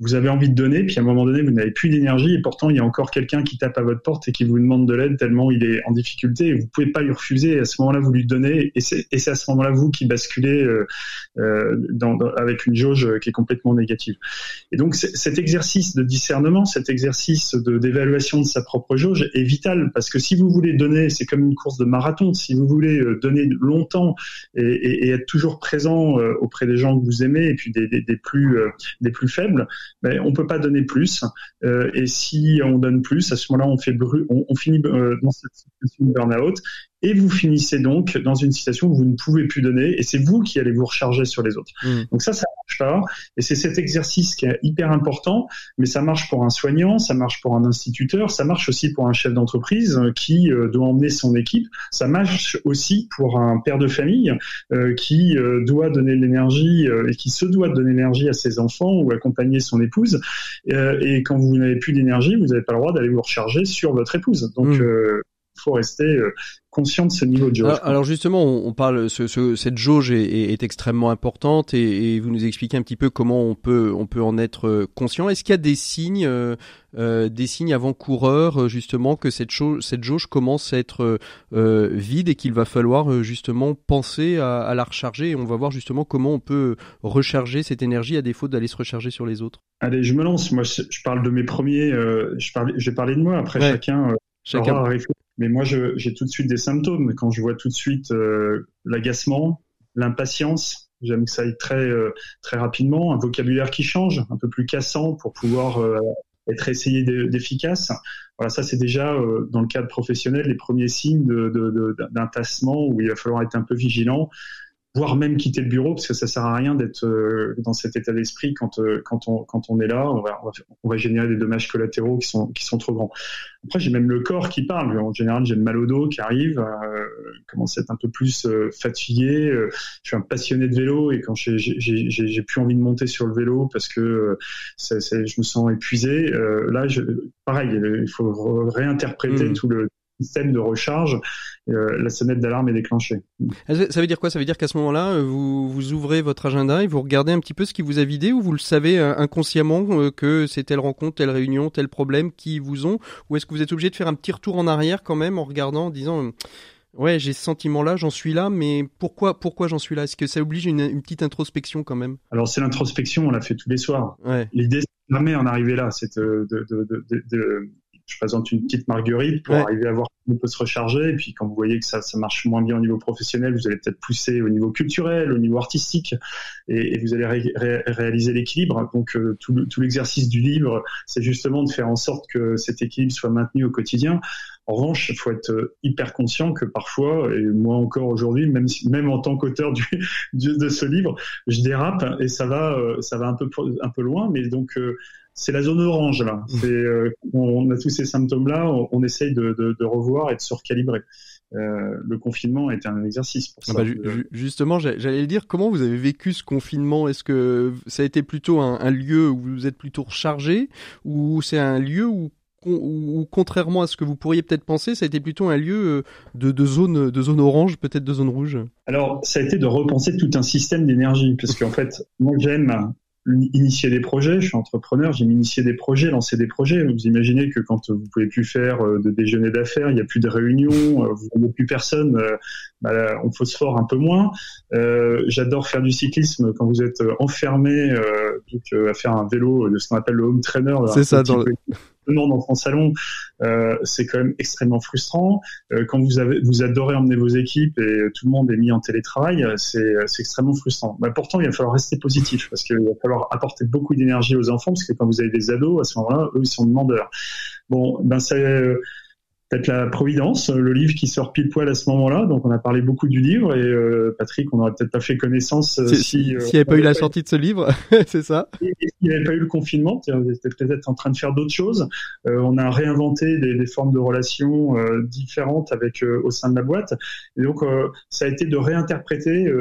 Euh, vous avez envie de donner, puis à un moment donné, vous n'avez plus d'énergie, et pourtant, il y a encore quelqu'un qui tape à votre porte et qui vous demande de l'aide tellement il est en difficulté, et vous pouvez pas lui refuser, et à ce moment-là, vous lui donnez, et c'est, à ce moment-là, vous qui basculez euh, euh dans, avec une jauge qui est complètement négative. Et donc, cet exercice de discernement, cet exercice d'évaluation de sa propre jauge est vital, parce que si vous voulez donner, c'est comme une course de marathon, si vous voulez euh, donner longtemps et, être toujours présent euh, auprès des gens que vous aimez, et puis des, des, des plus, des plus faibles, mais on peut pas donner plus. Euh, et si on donne plus, à ce moment-là, on fait on, on finit euh, dans cette situation de burn-out et vous finissez donc dans une situation où vous ne pouvez plus donner et c'est vous qui allez vous recharger sur les autres. Mmh. Donc ça, ça marche pas et c'est cet exercice qui est hyper important, mais ça marche pour un soignant, ça marche pour un instituteur, ça marche aussi pour un chef d'entreprise euh, qui euh, doit emmener son équipe, ça marche aussi pour un père de famille euh, qui euh, doit donner de l'énergie et qui se doit de donner l'énergie à ses enfants ou accompagner son épouse et quand vous n'avez plus d'énergie, vous n'avez pas le droit d'aller vous recharger sur votre épouse. Donc mmh faut rester euh, conscient de ce niveau de jauge. Alors, justement, on, parle, ce, ce, cette jauge est, est, extrêmement importante et, et, vous nous expliquez un petit peu comment on peut, on peut en être euh, conscient. Est-ce qu'il y a des signes, euh, des signes avant-coureurs justement que cette, cette jauge commence à être euh, vide et qu'il va falloir justement penser à, à, la recharger et on va voir justement comment on peut recharger cette énergie à défaut d'aller se recharger sur les autres? Allez, je me lance. Moi, je, parle de mes premiers. je parle, j'ai parlé de moi. Après, chacun. Chacun. Mais moi, j'ai tout de suite des symptômes. Quand je vois tout de suite euh, l'agacement, l'impatience, j'aime que ça aille très euh, très rapidement, un vocabulaire qui change, un peu plus cassant pour pouvoir euh, être essayé d'efficace. Voilà, ça c'est déjà dans le cadre professionnel les premiers signes d'un tassement où il va falloir être un peu vigilant. Voire même quitter le bureau parce que ça sert à rien d'être euh, dans cet état d'esprit quand euh, quand on quand on est là. On va, on va générer des dommages collatéraux qui sont qui sont trop grands. Après j'ai même le corps qui parle. En général j'ai le mal au dos qui arrive euh, commence à être un peu plus euh, fatigué je suis un passionné de vélo et quand j'ai j'ai j'ai plus envie de monter sur le vélo parce que ça, je me sens épuisé là je, pareil il faut réinterpréter mmh. tout le système de recharge, euh, la sonnette d'alarme est déclenchée. Ah, ça veut dire quoi? Ça veut dire qu'à ce moment-là, euh, vous, vous ouvrez votre agenda et vous regardez un petit peu ce qui vous a vidé ou vous le savez euh, inconsciemment que c'est telle rencontre, telle réunion, tel problème qui vous ont? Ou est-ce que vous êtes obligé de faire un petit retour en arrière quand même en regardant, en disant ouais j'ai ce sentiment-là, j'en suis là, mais pourquoi pourquoi j'en suis là? Est-ce que ça oblige une, petite introspection quand même? Alors c'est l'introspection, on l'a fait tous les soirs. L'idée c'est jamais en arriver là, c'est de, de je présente une petite marguerite pour arriver à voir comment on peut se recharger. Et puis quand vous voyez que ça, ça marche moins bien au niveau professionnel, vous allez peut-être pousser au niveau culturel, au niveau artistique, et, vous allez réaliser l'équilibre. Donc euh, tout l'exercice du livre, c'est justement de faire en sorte que cet équilibre soit maintenu au quotidien. En revanche, il faut être euh, hyper conscient que parfois, et moi encore aujourd'hui, même, même en tant qu'auteur du, de ce livre, je dérape et ça va, euh, ça va un peu, un peu loin. Mais donc, c'est la zone orange là. C'est, euh, on a tous ces symptômes-là, on, essaye de, revoir et de se recalibrer. Euh, le confinement était un exercice pour ça. Ah bah, justement, j'allais le dire, comment vous avez vécu ce confinement? Est-ce que ça a été plutôt un, lieu où vous êtes plutôt rechargé, ou c'est un lieu où contrairement à ce que vous pourriez peut-être penser, ça a été plutôt un lieu euh, de, de zone, de zone orange, peut-être de zone rouge? Alors, ça a été de repenser tout un système d'énergie, parce qu'en fait, moi j'aime initier des projets. Je suis entrepreneur, j'aime initier des projets, lancer des projets. Vous imaginez que quand vous pouvez plus faire euh, de déjeuner d'affaires, il n'y a plus de réunions, euh, vous n'avez plus personne, euh, bah, on phosphore un peu moins. J'adore faire du cyclisme quand vous êtes enfermé à faire un vélo de ce qu'on appelle le home trainer. C'est ça. Dans dans son salon, euh, c'est quand même extrêmement frustrant. Euh, quand vous avez, vous adorez emmener vos équipes et tout le monde est mis en télétravail, c'est, c'est extrêmement frustrant. Pourtant, il va falloir rester positif parce qu'il va falloir apporter beaucoup d'énergie aux enfants parce que quand vous avez des ados, à ce moment-là, eux, ils sont demandeurs. Bon, ben c'est peut-être la Providence, le livre qui sort pile poil à ce moment-là. Donc on a parlé beaucoup du livre et euh, Patrick, on n'aurait peut-être pas fait connaissance euh, si s'il n'y avait pas eu la sortie de ce livre, c'est ça? S'il n'y avait pas eu le confinement, on était peut-être en train de faire d'autres choses. Euh, on a réinventé des, des formes de relations différentes avec au sein de la boîte. Et donc ça a été de réinterpréter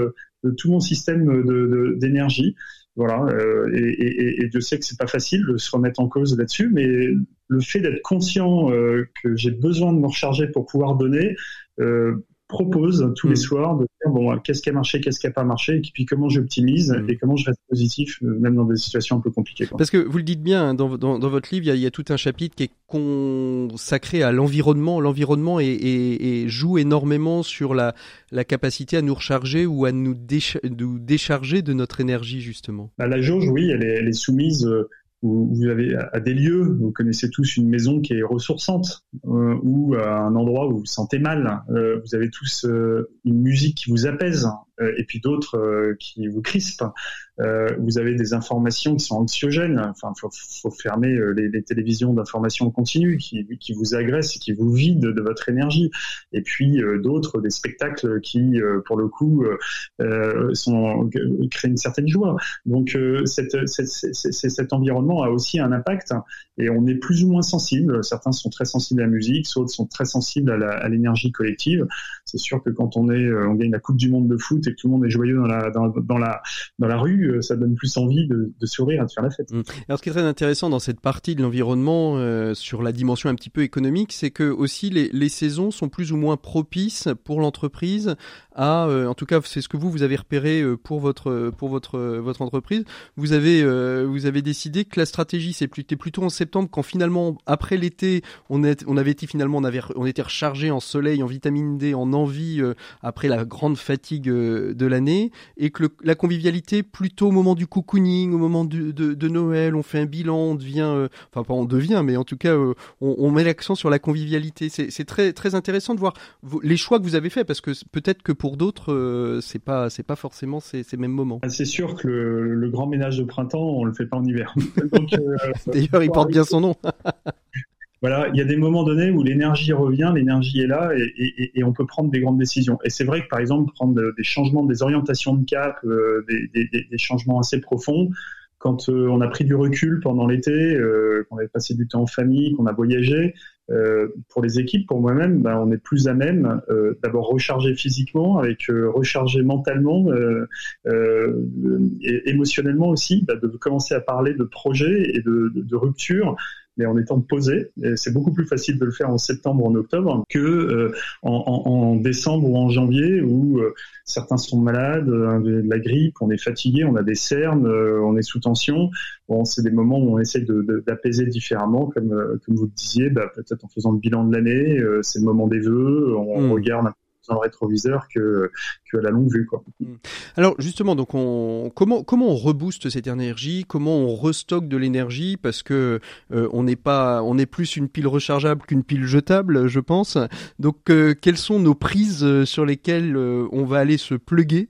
tout mon système d'énergie. Voilà, euh, et, et, et, je sais que c'est pas facile de se remettre en cause là-dessus, mais le fait d'être conscient euh, que j'ai besoin de me recharger pour pouvoir donner, euh, propose tous les mm. soirs de dire bon qu'est-ce qui a marché, qu'est-ce qui a pas marché, et puis comment j'optimise mm. et comment je reste positif euh, même dans des situations un peu compliquées. Parce que vous le dites bien hein, dans, dans, dans, votre livre, il y, a, il y, a, tout un chapitre qui est consacré à l'environnement. L'environnement et, joue énormément sur la, la capacité à nous recharger ou à nous, décharger de notre énergie justement. Bah, la jauge, oui, elle est, elle est soumise. Euh, vous avez à des lieux, vous connaissez tous une maison qui est ressourçante, euh, ou un endroit où vous vous sentez mal. Euh, vous avez tous euh, une musique qui vous apaise, euh, et puis d'autres qui vous crispent. Euh, vous avez des informations qui sont anxiogènes. Enfin, faut, fermer les, les télévisions d'information continue qui, vous agressent et qui vous vident de votre énergie. Et puis d'autres, des spectacles qui, pour le coup, créent une certaine joie. Donc, cet environnement a aussi un impact et on est plus ou moins sensible. Certains sont très sensibles à la musique, d'autres sont très sensibles à l'énergie collective. C'est sûr que quand on gagne la Coupe du Monde de foot tout le monde est joyeux dans la rue, euh, ça donne plus envie de, sourire et de faire la fête. Mmh. Alors ce qui est très intéressant dans cette partie de l'environnement euh, sur la dimension un petit peu économique, c'est que aussi les saisons sont plus ou moins propices pour l'entreprise à, euh, en tout cas c'est ce que vous vous avez repéré pour votre pour votre votre entreprise. Vous avez vous avez décidé que la stratégie c'était plutôt en septembre quand finalement après l'été on on avait été finalement on avait on était rechargé en soleil, en vitamine D, en envie après la grande fatigue de, l'année et que la convivialité plutôt au moment du cocooning, au moment de, Noël, on fait un bilan, on devient, euh, enfin pas on devient, mais en tout cas euh, on, met l'accent sur la convivialité. C'est très très intéressant de voir les choix que vous avez faits parce que peut-être que pour d'autres euh, c'est pas c'est pas forcément ces, ces mêmes moments. C'est sûr que le, grand ménage de printemps on le fait pas en hiver. D'ailleurs il porte bien son nom. voilà, il y a des moments donnés où l'énergie revient, l'énergie est là et, on peut prendre des grandes décisions. Et c'est vrai que par exemple prendre des changements, des orientations de cap, euh, des, changements assez profonds, quand euh, on a pris du recul pendant l'été, euh, qu'on avait passé du temps en famille, qu'on a voyagé, pour les équipes, pour moi-même, ben, on est plus à même d'abord recharger physiquement, avec recharger mentalement et émotionnellement aussi, ben, de commencer à parler de projets et de, de, de rupture mais en étant posé. C'est beaucoup plus facile de le faire en septembre ou en octobre que euh, en, décembre ou en janvier où euh, certains sont malades, euh, de la grippe, on est fatigué, on a des cernes, on est sous tension. Bon, c'est des moments où on essaie d'apaiser différemment, comme, comme vous le disiez, bah, peut-être en faisant le bilan de l'année, c'est le moment des vœux, on hmm. regarde un dans le rétroviseur que, que à la longue vue. Quoi. Hmm. Alors justement, donc on, comment, comment on rebooste cette énergie? Comment on restocke de l'énergie? Parce que euh, on n'est pas, on est plus une pile rechargeable qu'une pile jetable, je pense. Donc euh, quelles sont nos prises euh, sur lesquelles on va aller se pluguer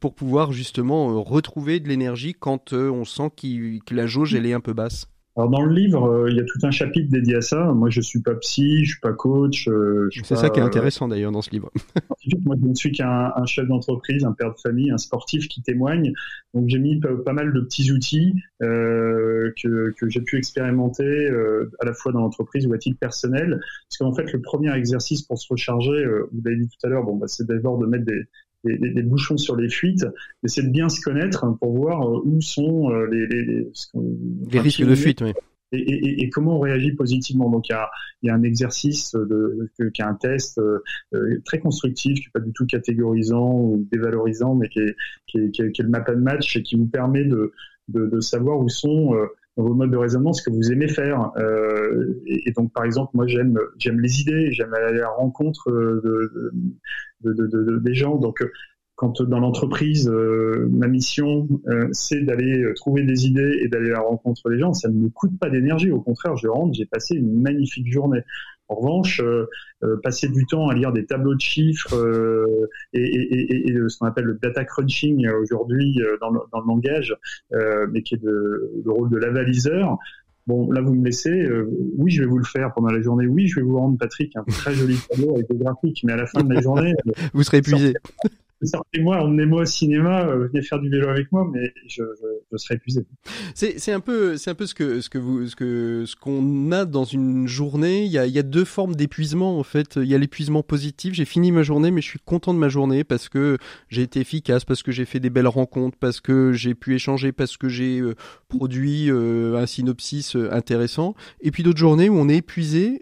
pour pouvoir justement retrouver de l'énergie quand on sent que la jauge elle est un peu basse? Alors dans le livre, euh, il y a tout un chapitre dédié à ça. Moi, je suis pas psy, je suis pas coach. Euh, c'est ça qui est intéressant d'ailleurs dans ce livre. moi, je ne suis qu'un chef d'entreprise, un père de famille, un sportif qui témoigne. Donc j'ai mis pas, mal de petits outils euh, que, que j'ai pu expérimenter euh, à la fois dans l'entreprise ou à titre personnel. Parce qu'en fait, le premier exercice pour se recharger, vous l'avez dit tout à l'heure, bon, bah, c'est d'abord de mettre des, des, bouchons sur les fuites, c'est de bien se connaître pour voir euh, où sont euh, les, les, les, risques de fuite. Oui. Et, et, et, comment on réagit positivement. Donc il y a, y a, un exercice de, qui est un test euh, très constructif, qui n'est pas du tout catégorisant ou dévalorisant, mais qui est, qui est, qui est, le map and match et qui vous permet de, de, de savoir où sont dans vos modes de raisonnement ce que vous aimez faire. Euh, et, et, donc, par exemple, moi, j'aime j'aime les idées, j'aime aller à la rencontre de, de, de, de des gens. Donc, quand dans l'entreprise, euh, ma mission, euh, c'est d'aller trouver des idées et d'aller à la rencontre des gens, ça ne me coûte pas d'énergie. Au contraire, je rentre, j'ai passé une magnifique journée. En revanche, euh, euh, passer du temps à lire des tableaux de chiffres euh, et, ce qu'on appelle le data crunching aujourd'hui dans, le langage, mais qui est le rôle de l'avaliseur, Bon, là, vous me laissez. oui, je vais vous le faire pendant la journée. Oui, je vais vous rendre, Patrick, un très joli tableau avec des graphiques. Mais à la fin de la journée, vous serez épuisé sortez-moi, emmenez-moi au cinéma, euh, venez faire du vélo avec moi, mais je, je, je serai épuisé. C'est un peu c'est un peu ce que ce que vous ce que ce qu'on a dans une journée. Il y a il y a deux formes d'épuisement en fait. Il y a l'épuisement positif. J'ai fini ma journée, mais je suis content de ma journée parce que j'ai été efficace, parce que j'ai fait des belles rencontres, parce que j'ai pu échanger, parce que j'ai euh, produit euh, un synopsis intéressant. Et puis d'autres journées où on est épuisé,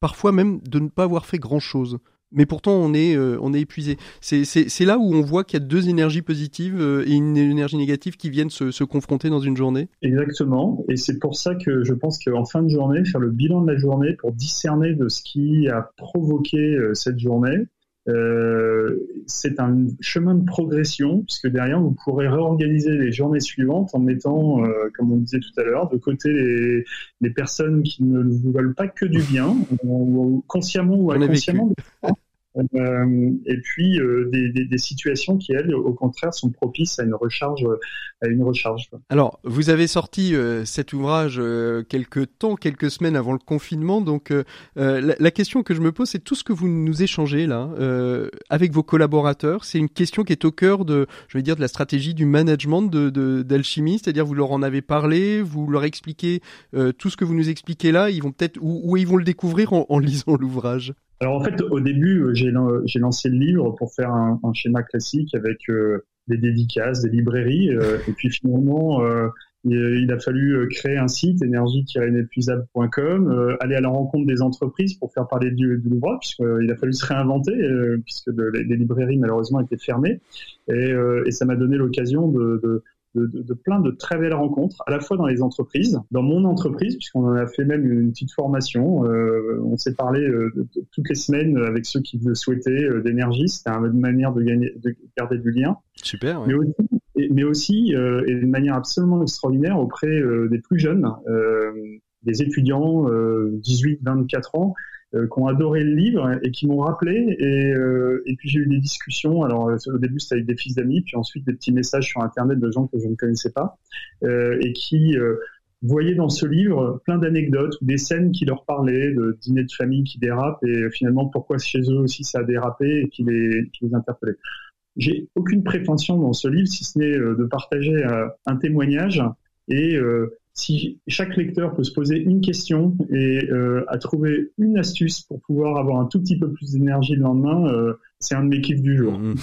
parfois même de ne pas avoir fait grand chose mais pourtant on est euh, on est épuisé. C'est là où on voit qu'il y a deux énergies positives euh, et une énergie négative qui viennent se, se confronter dans une journée. Exactement, et c'est pour ça que je pense qu'en fin de journée, faire le bilan de la journée pour discerner de ce qui a provoqué euh, cette journée, c'est un chemin de progression, puisque derrière, vous pourrez réorganiser les journées suivantes en mettant, comme on disait tout à l'heure, de côté les, les, personnes qui ne vous veulent pas que du bien, ou, consciemment ou inconsciemment. Euh, et puis euh, des, des, des, situations qui elles, au contraire, sont propices à une recharge, à une recharge. Alors, vous avez sorti euh, cet ouvrage quelques temps, quelques semaines avant le confinement. Donc, la, la, question que je me pose, c'est tout ce que vous nous échangez là avec vos collaborateurs. C'est une question qui est au cœur de, je vais dire, de la stratégie du management de d'alchimie, c'est-à-dire vous leur en avez parlé, vous leur expliquez tout ce que vous nous expliquez là. Ils vont peut-être ou, ils vont le découvrir en, en lisant l'ouvrage. Alors en fait, au début, euh, j'ai lancé le livre pour faire un, schéma classique avec euh, des dédicaces, des librairies, euh, et puis finalement, il, a fallu créer un site énergie-inépuisable.com, aller à la rencontre des entreprises pour faire parler du, du l'ouvrage, puisqu'il a fallu se réinventer, puisque les, librairies malheureusement étaient fermées, et, et ça m'a donné l'occasion de, de de, de, de, plein de très belles rencontres, à la fois dans les entreprises, dans mon entreprise, puisqu'on en a fait même une petite formation. Euh, on s'est parlé euh, toutes les semaines avec ceux qui le souhaitaient euh, d'énergie. C'était une manière de, gagner, de garder du lien. Super. Mais aussi, et, mais aussi et d'une manière absolument extraordinaire auprès des plus jeunes, des étudiants 18-24 ans, qui ont adoré le livre et qui m'ont rappelé. Et, euh, puis j'ai eu des discussions. Alors euh, au début c'était avec des fils d'amis, puis ensuite des petits messages sur Internet de gens que je ne connaissais pas et qui voyez dans ce livre plein d'anecdotes ou des scènes qui leur parlaient de dîners de famille qui dérapent et finalement pourquoi chez eux aussi ça a dérapé et qui les, qui les interpellait. J'ai aucune prétention dans ce livre si ce n'est euh, de partager euh, un témoignage et euh, si chaque lecteur peut se poser une question et euh, à trouver une astuce pour pouvoir avoir un tout petit peu plus d'énergie le lendemain, euh, c'est un de mes kiffs du jour. Mmh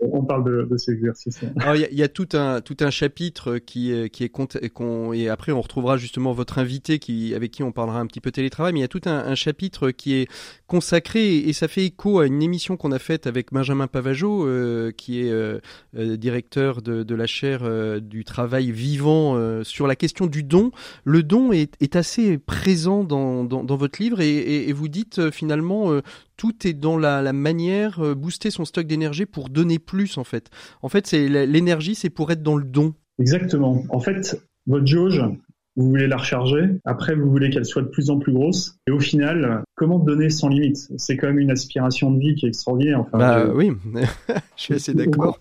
on parle de, de ces exercices. Il y, y, a tout un tout un chapitre qui qui est compte et après on retrouvera justement votre invité qui avec qui on parlera un petit peu télétravail. Mais il y a tout un, un chapitre qui est consacré et, ça fait écho à une émission qu'on a faite avec Benjamin Pavageau, euh, qui est euh, euh, directeur de, de, la chaire du travail vivant sur la question du don. Le don est, est assez présent dans, dans, dans votre livre et, et, et vous dites finalement tout est dans la, la manière, euh, booster son stock d'énergie pour donner plus en fait. En fait, c'est l'énergie, c'est pour être dans le don. Exactement. En fait, votre jauge, vous voulez la recharger, après vous voulez qu'elle soit de plus en plus grosse, et au final, comment donner sans limite? C'est quand même une aspiration de vie qui est extraordinaire. Enfin, bah oui, je suis assez d'accord.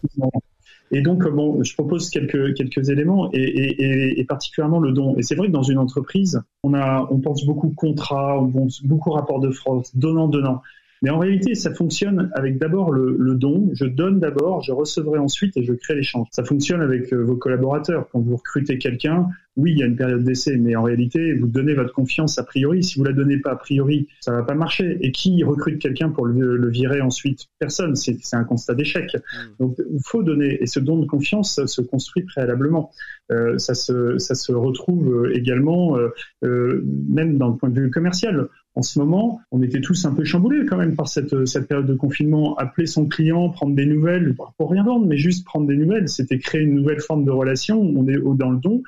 Et donc, bon, je propose quelques quelques éléments et, et, et particulièrement le don. Et c'est vrai que dans une entreprise, on a, on pense beaucoup contrat, on pense beaucoup rapport de force, donnant donnant. Mais en réalité, ça fonctionne avec d'abord le, don. Je donne d'abord, je recevrai ensuite et je crée l'échange. Ça fonctionne avec euh, vos collaborateurs. Quand vous recrutez quelqu'un, oui, il y a une période d'essai, mais en réalité, vous donnez votre confiance a priori. Si vous la donnez pas a priori, ça va pas marcher. Et qui recrute quelqu'un pour le, le, virer ensuite? Personne. C'est un constat d'échec. Mm. Donc, il faut donner. Et ce don de confiance ça se construit préalablement. Euh, ça, se, ça se retrouve également, euh, euh, même dans le point de vue commercial en ce moment, on était tous un peu chamboulés quand même par cette, cette période de confinement. Appeler son client, prendre des nouvelles, pour rien vendre, mais juste prendre des nouvelles, c'était créer une nouvelle forme de relation. On est dans le don.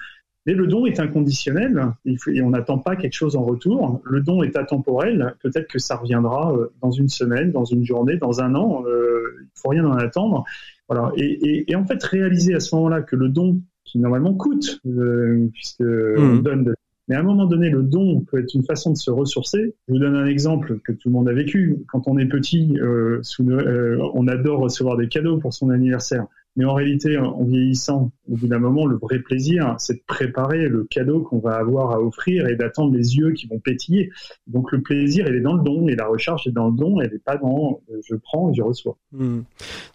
Mais le don est inconditionnel et on n'attend pas quelque chose en retour. Le don est atemporel. Peut-être que ça reviendra euh, dans une semaine, dans une journée, dans un an. Euh, il faut rien en attendre. Voilà. Et, et, et, en fait, réaliser à ce moment-là que le don, qui normalement coûte, euh, puisque mmh. on donne de mais à un moment donné, le don peut être une façon de se ressourcer. Je vous donne un exemple que tout le monde a vécu. Quand on est petit, euh, sous, euh, on adore recevoir des cadeaux pour son anniversaire. Mais en réalité, en vieillissant, au bout d'un moment, le vrai plaisir, c'est de préparer le cadeau qu'on va avoir à offrir et d'attendre les yeux qui vont pétiller. Donc le plaisir, il est dans le don et la recharge est dans le don, elle n'est pas dans je prends et je reçois. Hmm.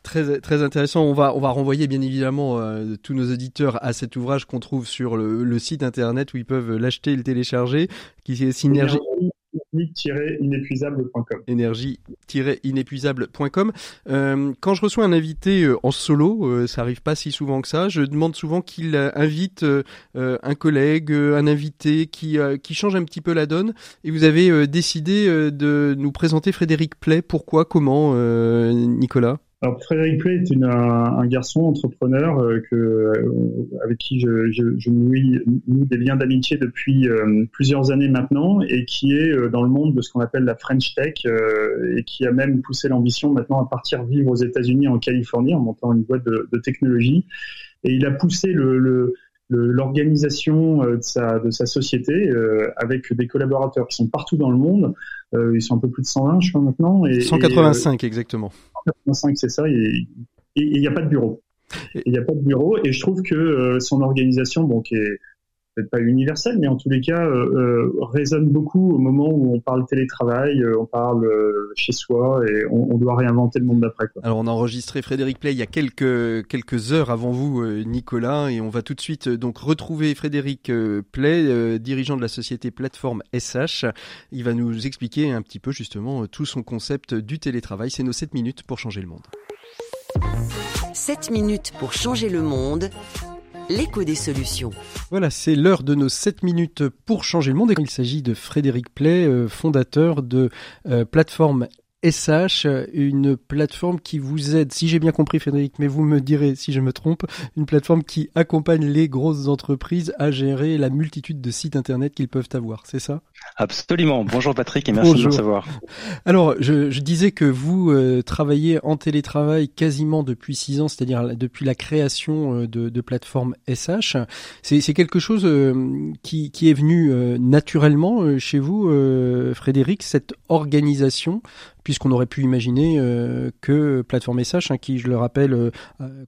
Très très intéressant. On va on va renvoyer bien évidemment euh, tous nos auditeurs à cet ouvrage qu'on trouve sur le, le, site internet où ils peuvent l'acheter et le télécharger, qui est Synergie. Énergie-inépuisable.com. Euh, quand je reçois un invité euh, en solo, euh, ça arrive pas si souvent que ça, je demande souvent qu'il invite un collègue, un invité qui, qui change un petit peu la donne. Et vous avez décidé de nous présenter Frédéric Play. Pourquoi? Comment Nicolas? Alors Frédéric Play est une, un, garçon entrepreneur euh, que, euh, avec qui je, je, je noue, des liens d'amitié depuis euh, plusieurs années maintenant et qui est dans le monde de ce qu'on appelle la French Tech et qui a même poussé l'ambition maintenant à partir vivre aux États-Unis en Californie en montant une boîte de, de technologie. Et il a poussé le, le l'organisation de sa, de sa société euh, avec des collaborateurs qui sont partout dans le monde. Euh, ils sont un peu plus de 120, je crois, maintenant. Et, 185, et, euh, exactement. 185, c'est ça. Et il n'y a pas de bureau. Il n'y a pas de bureau. Et je trouve que son organisation, bon, qui est peut-être pas universel, mais en tous les cas, euh, euh, résonne beaucoup au moment où on parle télétravail, euh, on parle euh, chez soi et on, on, doit réinventer le monde d'après. Alors on a enregistré Frédéric Play il y a quelques quelques heures avant vous, Nicolas, et on va tout de suite donc retrouver Frédéric Play, dirigeant de la société Plateforme SH. Il va nous expliquer un petit peu justement tout son concept du télétravail. C'est nos 7 minutes pour changer le monde. 7 minutes pour changer le monde l'écho des solutions. Voilà, c'est l'heure de nos 7 minutes pour changer le monde. Il s'agit de Frédéric Play, euh, fondateur de euh, plateforme SH, une plateforme qui vous aide, si j'ai bien compris Frédéric, mais vous me direz si je me trompe, une plateforme qui accompagne les grosses entreprises à gérer la multitude de sites internet qu'ils peuvent avoir, c'est ça? Absolument. Bonjour Patrick et merci de nous recevoir. Alors, je, je, disais que vous euh, travaillez en télétravail quasiment depuis six ans, c'est-à-dire depuis la création euh, de, de plateforme SH. C'est quelque chose euh, qui, qui, est venu naturellement chez vous, Frédéric, cette organisation puisqu'on aurait pu imaginer euh, que Plateforme SH, hein, qui, je le rappelle, euh,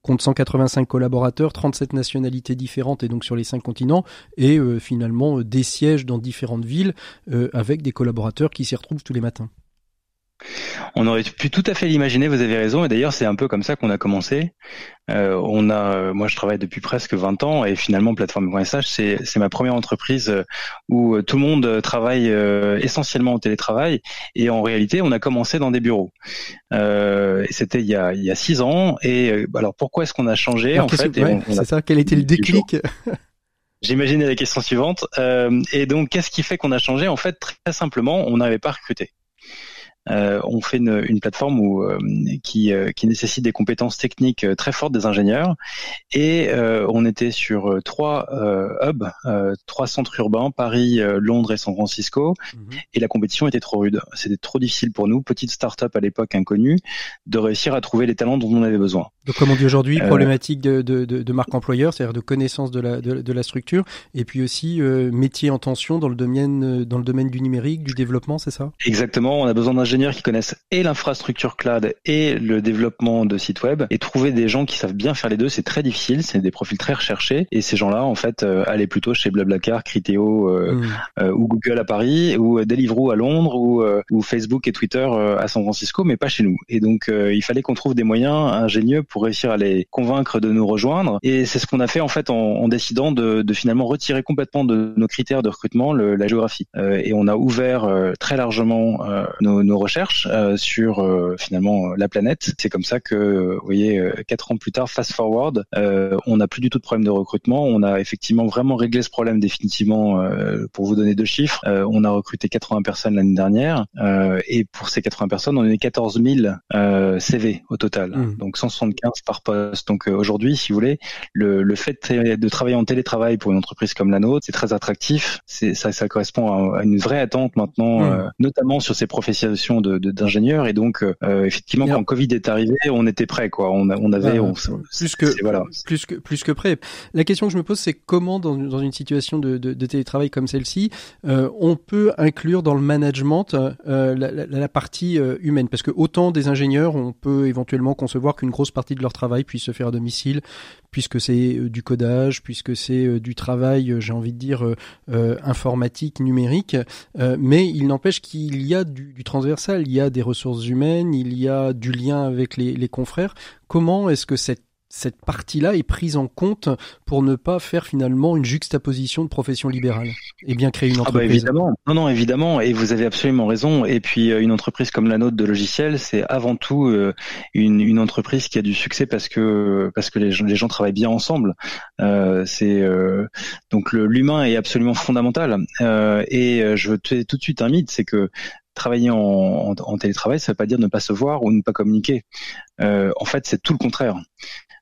compte 185 collaborateurs, 37 nationalités différentes et donc sur les cinq continents, et euh, finalement des sièges dans différentes villes avec des collaborateurs qui s'y retrouvent tous les matins. On aurait pu tout à fait l'imaginer, vous avez raison, et d'ailleurs c'est un peu comme ça qu'on a commencé. Euh, on a, euh, moi je travaille depuis presque 20 ans, et finalement Plateforme.sh c'est, c'est ma première entreprise euh, où tout le monde travaille essentiellement au télétravail, et en réalité on a commencé dans des bureaux. Euh, c'était il y a il y a six ans, et alors pourquoi est-ce qu'on a changé en fait C'est ça. Quel était le déclic? J'imaginais la question suivante. et donc, qu'est-ce qui fait qu'on a changé? En fait, très simplement, on n'avait pas recruté. Euh, on fait une, une plateforme où, euh, qui, euh, qui, nécessite des compétences techniques très fortes des ingénieurs. Et on était sur trois hubs, trois centres urbains, Paris, Londres et San Francisco. Mhm. Et la compétition était trop rude. C'était trop difficile pour nous, petite start-up à l'époque inconnue, de réussir à trouver les talents dont on avait besoin. Donc comme on dit aujourd'hui, problématique de, de, de, marque employeur, c'est-à-dire de connaissance de la, de, la structure, et puis aussi métier en tension dans le domaine, dans le domaine du numérique, du développement, c'est ça? Exactement. On a besoin d'ingénieurs qui connaissent et l'infrastructure cloud et le développement de sites web et trouver des gens qui savent bien faire les deux, c'est très difficile, c'est des profils très recherchés et ces gens-là en fait euh, allaient plutôt chez Blablacar, Criteo euh, hmm. euh, ou Google à Paris ou Deliveroo à Londres ou, ou Facebook et Twitter à San Francisco mais pas chez nous. Et donc il fallait qu'on trouve des moyens ingénieux pour réussir à les convaincre de nous rejoindre et c'est ce qu'on a fait en fait en, en décidant de, de, finalement retirer complètement de nos critères de recrutement le, la géographie et on a ouvert très largement nos, nos recherches euh, sur euh, finalement la planète. C'est comme ça que, vous voyez, euh, quatre ans plus tard, fast forward, on n'a plus du tout de problème de recrutement. On a effectivement vraiment réglé ce problème définitivement. pour vous donner deux chiffres, on a recruté 80 personnes l'année dernière et pour ces 80 personnes, on a eu 14 000 CV au total, mmh. donc 175 par poste. Donc aujourd'hui, si vous voulez, le, le fait de travailler en télétravail pour une entreprise comme la nôtre, c'est très attractif. C'est ça, ça correspond à, une vraie attente maintenant, mmh. notamment sur ces d'ingénieurs et donc euh, euh, effectivement quand Covid est arrivé, on était prêt quoi. On, on avait plus que voilà. plus que plus que prêt. La question que je me pose c'est comment dans, dans une situation de, de, de télétravail comme celle-ci, euh, on peut inclure dans le management la, la, la, partie humaine? Parce que autant des ingénieurs, on peut éventuellement concevoir qu'une grosse partie de leur travail puisse se faire à domicile, puisque c'est du codage, puisque c'est du travail, j'ai envie de dire informatique, numérique, mais il n'empêche qu'il y a du, transversal il y a des ressources humaines, il y a du lien avec les confrères. Comment est-ce que cette cette partie-là est prise en compte pour ne pas faire finalement une juxtaposition de profession libérale et bien créer une ah bah, entreprise. évidemment, non, non, évidemment, et vous avez absolument raison. Et puis euh, une entreprise comme la nôtre de logiciels, c'est avant tout euh, une, une, entreprise qui a du succès parce que parce que les gens, les gens travaillent bien ensemble. Euh, c'est euh, donc l'humain est absolument fondamental. Euh, et je te tout de suite un mythe, c'est que travailler en, en, télétravail, ça ne veut pas dire ne pas se voir ou ne pas communiquer. Euh, en fait, c'est tout le contraire.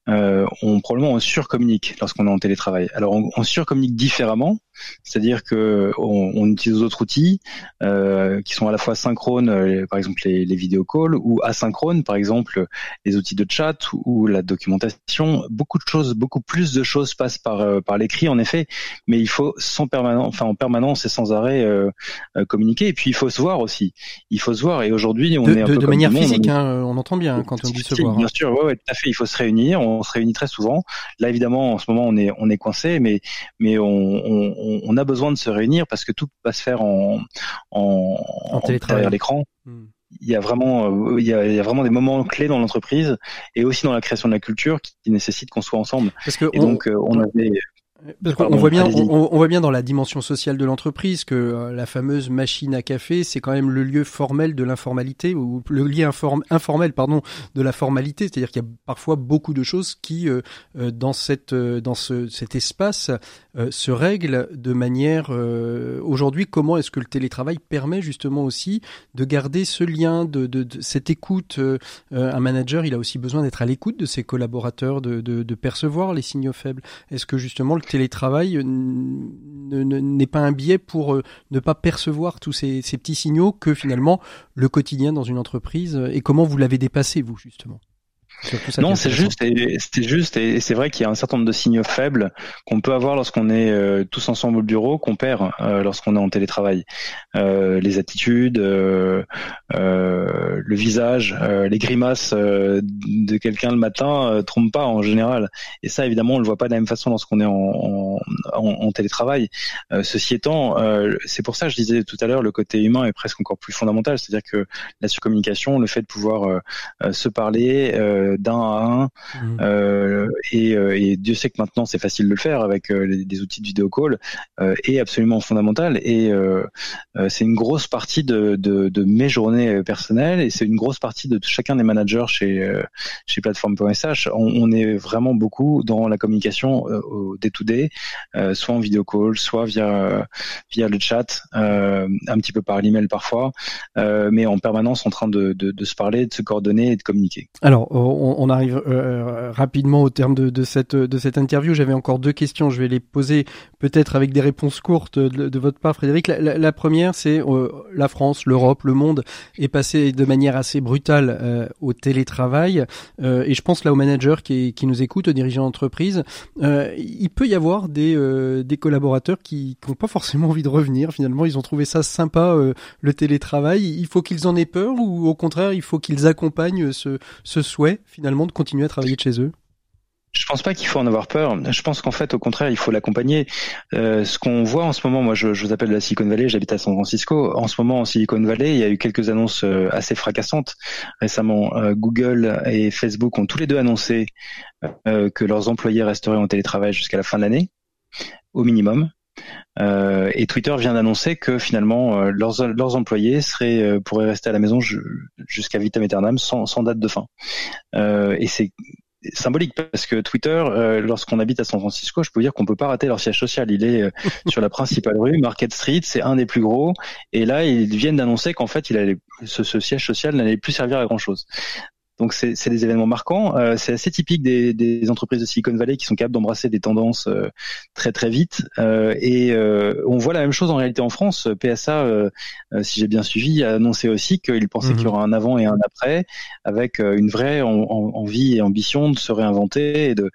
Euh, on probablement on surcommunique lorsqu'on est en télétravail. Alors on, on surcommunique différemment, c'est-à-dire que on, on, utilise d'autres outils euh, qui sont à la fois synchrones, euh, par exemple les, les vidéo calls, ou asynchrones, par exemple les outils de chat ou, la documentation. Beaucoup de choses, beaucoup plus de choses passent par euh, par l'écrit en effet, mais il faut sans permanence, enfin en permanence et sans arrêt euh, communiquer. Et puis il faut se voir aussi. Il faut se voir. Et aujourd'hui on est un de, peu de manière physique. On, hein, on entend bien quand on dit se voir. Bien hein. sûr, ouais, ouais, tout à fait. Il faut se réunir. On se réunit très souvent. Là évidemment en ce moment on est on est coincé, mais mais on, on on, a besoin de se réunir parce que tout va se faire en, en, en derrière l'écran. Hmm. il y a vraiment euh, il y a, vraiment des moments clés dans l'entreprise et aussi dans la création de la culture qui, nécessitent qu'on soit ensemble. Parce que et donc euh, on avait on voit bien, on, voit bien dans la dimension sociale de l'entreprise que euh, la fameuse machine à café, c'est quand même le lieu formel de l'informalité ou le lieu informel, pardon, de la formalité. C'est-à-dire qu'il y a parfois beaucoup de choses qui, euh, euh, dans cette, dans ce, cet espace, se règlent de manière. Aujourd'hui, comment est-ce que le télétravail permet justement aussi de garder ce lien, de, de, de cette écoute Un manager, il a aussi besoin d'être à l'écoute de ses collaborateurs, de, de, de percevoir les signaux faibles. Est-ce que justement le télétravail n'est pas un biais pour ne pas percevoir tous ces, ces petits signaux que finalement le quotidien dans une entreprise et comment vous l'avez dépassé vous justement? Non, c'est juste, c'est juste, et c'est vrai qu'il y a un certain nombre de signaux faibles qu'on peut avoir lorsqu'on est euh, tous ensemble au bureau, qu'on perd euh, lorsqu'on est en télétravail. Euh, les attitudes, le visage, les grimaces de quelqu'un le matin trompent pas en général. Et ça, évidemment, on le voit pas de la même façon lorsqu'on est en, en, en, télétravail. ceci étant, c'est pour ça que je disais tout à l'heure, le côté humain est presque encore plus fondamental. C'est-à-dire que la surcommunication, le fait de pouvoir se parler d'un à un. Mmh. Euh, et, euh, et, Dieu sait que maintenant c'est facile de le faire avec euh, des outils de vidéo call, est absolument fondamental. Et c'est une grosse partie de, de, de, mes journées personnelles et c'est une grosse partie de chacun des managers chez chez Platform.sh. On, on, est vraiment beaucoup dans la communication au day-to-day, soit en vidéo call, soit via via le chat, un petit peu par l'email parfois, mais en permanence en train de, de, de, se parler, de se coordonner et de communiquer. Alors, on, arrive euh, euh, rapidement au terme de, cette, interview. J'avais encore deux questions. Je vais les poser peut-être avec des réponses courtes de, votre part, Frédéric. La, première, c'est euh, la France, l'Europe, le monde est passé de manière assez brutale au télétravail. et je pense là aux managers qui, nous écoutent, aux dirigeants d'entreprise. il peut y avoir des, collaborateurs qui n'ont pas forcément envie de revenir. Finalement, ils ont trouvé ça sympa, le télétravail. Il faut qu'ils en aient peur ou au contraire, il faut qu'ils accompagnent ce souhait? Finalement de continuer à travailler de chez eux? Je pense pas qu'il faut en avoir peur. Je pense qu'en fait, au contraire, il faut l'accompagner. Euh, ce qu'on voit en ce moment, moi, je, je vous appelle la Silicon Valley, j'habite à San Francisco. En ce moment, en Silicon Valley, il y a eu quelques annonces euh, assez fracassantes. Récemment, euh, Google et Facebook ont tous les deux annoncé euh, que leurs employés resteraient en télétravail jusqu'à la fin de l'année, au minimum. Euh, et Twitter vient d'annoncer que finalement euh, leurs, leurs employés seraient euh, pourraient rester à la maison jusqu'à vitam aeternam sans, sans date de fin. et c'est symbolique parce que Twitter, lorsqu'on habite à San Francisco, je peux vous dire qu'on peut pas rater leur siège social. Il est sur la principale rue, Market Street, c'est un des plus gros. Et là, ils viennent d'annoncer qu'en fait, il allait, ce, ce, siège social n'allait plus servir à grand chose. Donc c'est des événements marquants. Euh, c'est assez typique des, des, entreprises de Silicon Valley qui sont capables d'embrasser des tendances euh, très très vite. Euh, et on voit la même chose en réalité en France. PSA, si j'ai bien suivi, a annoncé aussi qu'il pensait qu'il y mhm. aura un avant et un après, avec une vraie envie et ambition de se réinventer et de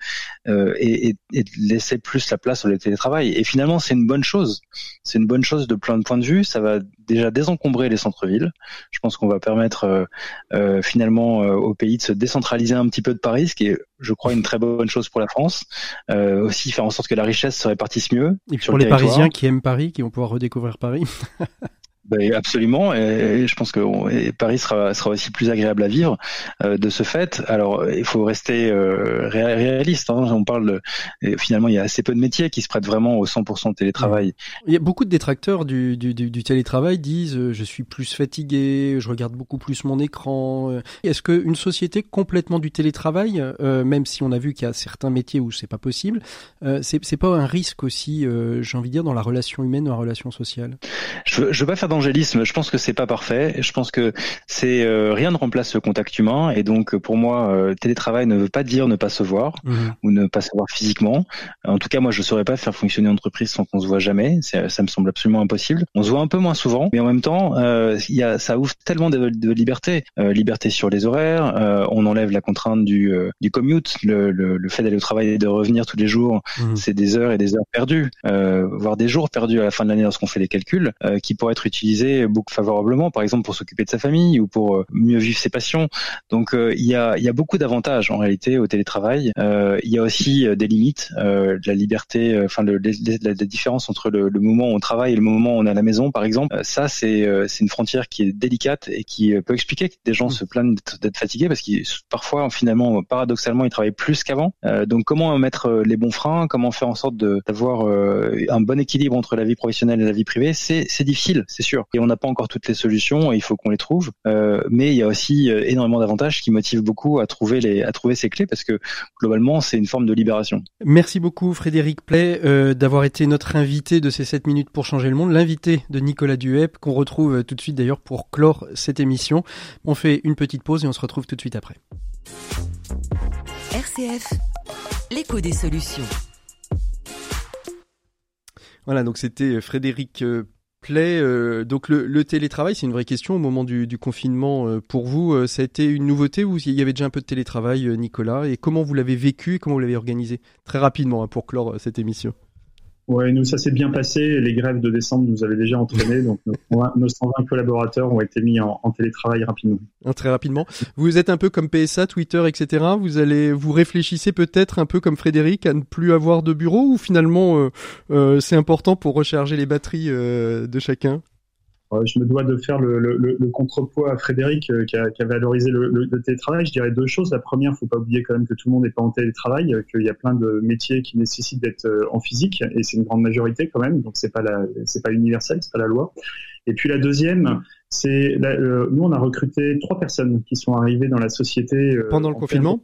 et, et, et, de laisser plus la place au télétravail. Et finalement, c'est une bonne chose. C'est une bonne chose de plein de points de vue. Ça va déjà désencombrer les centres-villes. Je pense qu'on va permettre euh, euh, finalement euh, au pays de se décentraliser un petit peu de Paris, ce qui est, je crois, une très bonne chose pour la France. aussi faire en sorte que la richesse se répartisse mieux. Et pour les Parisiens qui aiment Paris, qui vont pouvoir redécouvrir Paris. Ben, absolument, et, je pense que Paris sera, sera aussi plus agréable à vivre euh, de ce fait. Alors, il faut rester euh, réaliste. Hein. On parle de, finalement, il y a assez peu de métiers qui se prêtent vraiment au 100% télétravail. Il y a beaucoup de détracteurs du, du, du, télétravail disent euh, je suis plus fatigué, je regarde beaucoup plus mon écran. Est-ce qu'une société complètement du télétravail, même si on a vu qu'il y a certains métiers où c'est pas possible, c'est pas un risque aussi, j'ai envie de dire, dans la relation humaine, dans la relation sociale? Je, je veux pas faire d'angélisme, je pense que c'est pas parfait. Je pense que c'est euh, rien ne remplace le contact humain et donc pour moi, euh, télétravail ne veut pas dire ne pas se voir mhm. ou ne pas se voir physiquement. En tout cas, moi, je saurais pas faire fonctionner une entreprise sans qu'on se voit jamais. Ça me semble absolument impossible. On se voit un peu moins souvent, mais en même temps, euh, il y a, ça ouvre tellement de, de liberté, liberté sur les horaires. on enlève la contrainte du, du commute, le, le, le fait d'aller au travail et de revenir tous les jours, mhm. c'est des heures et des heures perdues, voire des jours perdus à la fin de l'année lorsqu'on fait les calculs, qui pourraient être utilisés beaucoup favorablement, par exemple pour s'occuper de sa famille ou pour euh, mieux vivre ses passions. Donc euh, il y a, y a beaucoup d'avantages en réalité au télétravail. Euh, il y a aussi des limites, de la liberté, enfin le, la, différence entre le, moment où on travaille et le moment où on est à la maison, par exemple. Ça c'est une frontière qui est délicate et qui peut expliquer que des gens mmh. se plaignent d'être fatigués parce qu'ils parfois finalement paradoxalement ils travaillent plus qu'avant. donc comment mettre les bons freins, comment faire en sorte d'avoir un bon équilibre entre la vie professionnelle et la vie privée, c'est difficile, c'est sûr et on n'a pas encore toutes les solutions et il faut qu'on les trouve. Euh, mais il y a aussi euh, énormément d'avantages qui motivent beaucoup à trouver les à trouver ces clés parce que globalement c'est une forme de libération. Merci beaucoup Frédéric Play euh, d'avoir été notre invité de ces 7 minutes pour changer le monde, l'invité de Nicolas Duhep qu'on retrouve tout de suite d'ailleurs pour clore cette émission. On fait une petite pause et on se retrouve tout de suite après. RCF, l'écho des solutions. Voilà, donc c'était Frédéric Play. donc le, télétravail, c'est une vraie question au moment du, confinement pour vous. ça a été une nouveauté ou il y avait déjà un peu de télétravail, Nicolas? Et comment vous l'avez vécu et comment vous l'avez organisé? Très rapidement hein, pour clore cette émission. Ouais, nous, ça s'est bien passé. Les grèves de décembre nous avaient déjà entraîné. Donc, nos, 120 collaborateurs ont été mis en, télétravail rapidement. Ah, très rapidement. Vous êtes un peu comme PSA, Twitter, etc. Vous allez, vous réfléchissez peut-être un peu comme Frédéric à ne plus avoir de bureau ou finalement, euh, euh, c'est important pour recharger les batteries euh, de chacun? Je me dois de faire le, le, le contrepoids à Frédéric euh, qui, a, qui, a, valorisé le, télétravail. Je dirais deux choses. La première, il faut pas oublier quand même que tout le monde n'est pas en télétravail, euh, qu'il y a plein de métiers qui nécessitent d'être euh, en physique, et c'est une grande majorité quand même. Donc c'est pas la, c'est pas universel, c'est pas la loi. Et puis la deuxième, c'est nous on a recruté trois personnes qui sont arrivées dans la société pendant le confinement?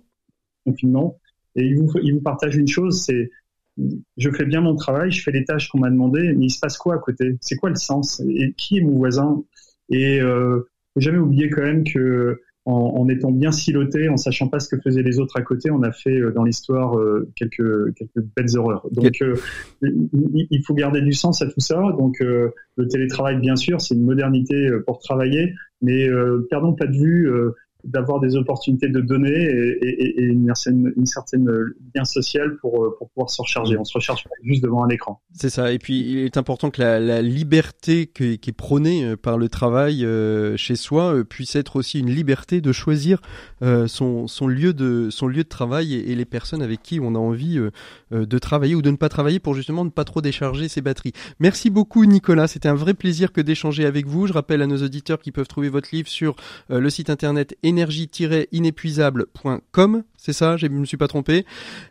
Confinement. Et ils vous, ils vous partagent une chose, c'est je fais bien mon travail, je fais les tâches qu'on m'a demandé, mais il se passe quoi à côté? C'est quoi le sens? Et qui est mon voisin? Et euh, faut jamais oublier quand même que en, étant bien siloté, en sachant pas ce que faisaient les autres à côté, on a fait euh, dans l'histoire euh, quelques quelques belles erreurs. Donc euh, il faut garder du sens à tout ça. Donc le télétravail, bien sûr, c'est une modernité pour travailler, mais perdons pas de vue d'avoir des opportunités de donner et, une, certaine, une certaine lien social pour, euh, pour pouvoir se recharger. On se recharge juste devant un écran. C'est ça. Et puis, il est important que la, la liberté qui est, prônée euh, par le travail euh, chez soi puisse être aussi une liberté de choisir son, son, lieu de, son lieu de travail et, les personnes avec qui on a envie de travailler ou de ne pas travailler pour justement ne pas trop décharger ses batteries. Merci beaucoup, Nicolas. C'était un vrai plaisir que d'échanger avec vous. Je rappelle à nos auditeurs qui peuvent trouver votre livre sur le site internet énergie-inépuisable.com. C'est ça, je me suis pas trompé.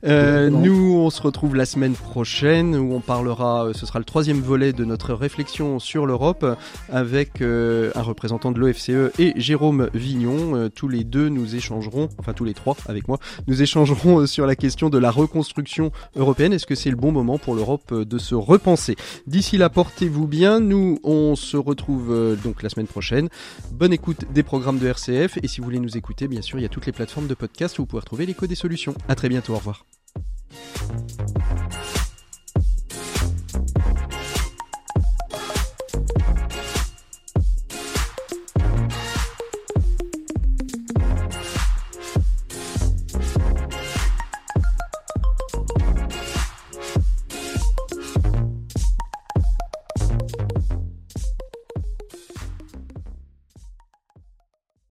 Euh, nous, on se retrouve la semaine prochaine où on parlera, euh, ce sera le troisième volet de notre réflexion sur l'Europe avec euh, un représentant de l'OFCE et Jérôme Vignon. tous les deux, nous échangerons, enfin tous les trois avec moi, nous échangerons sur la question de la reconstruction européenne. Est-ce que c'est le bon moment pour l'Europe de se repenser? D'ici là, portez-vous bien. Nous, on se retrouve donc la semaine prochaine. Bonne écoute des programmes de RCF et si vous voulez nous écouter, bien sûr, il y a toutes les plateformes de podcast où vous pouvez retrouver l'écho des solutions. À très bientôt, au revoir.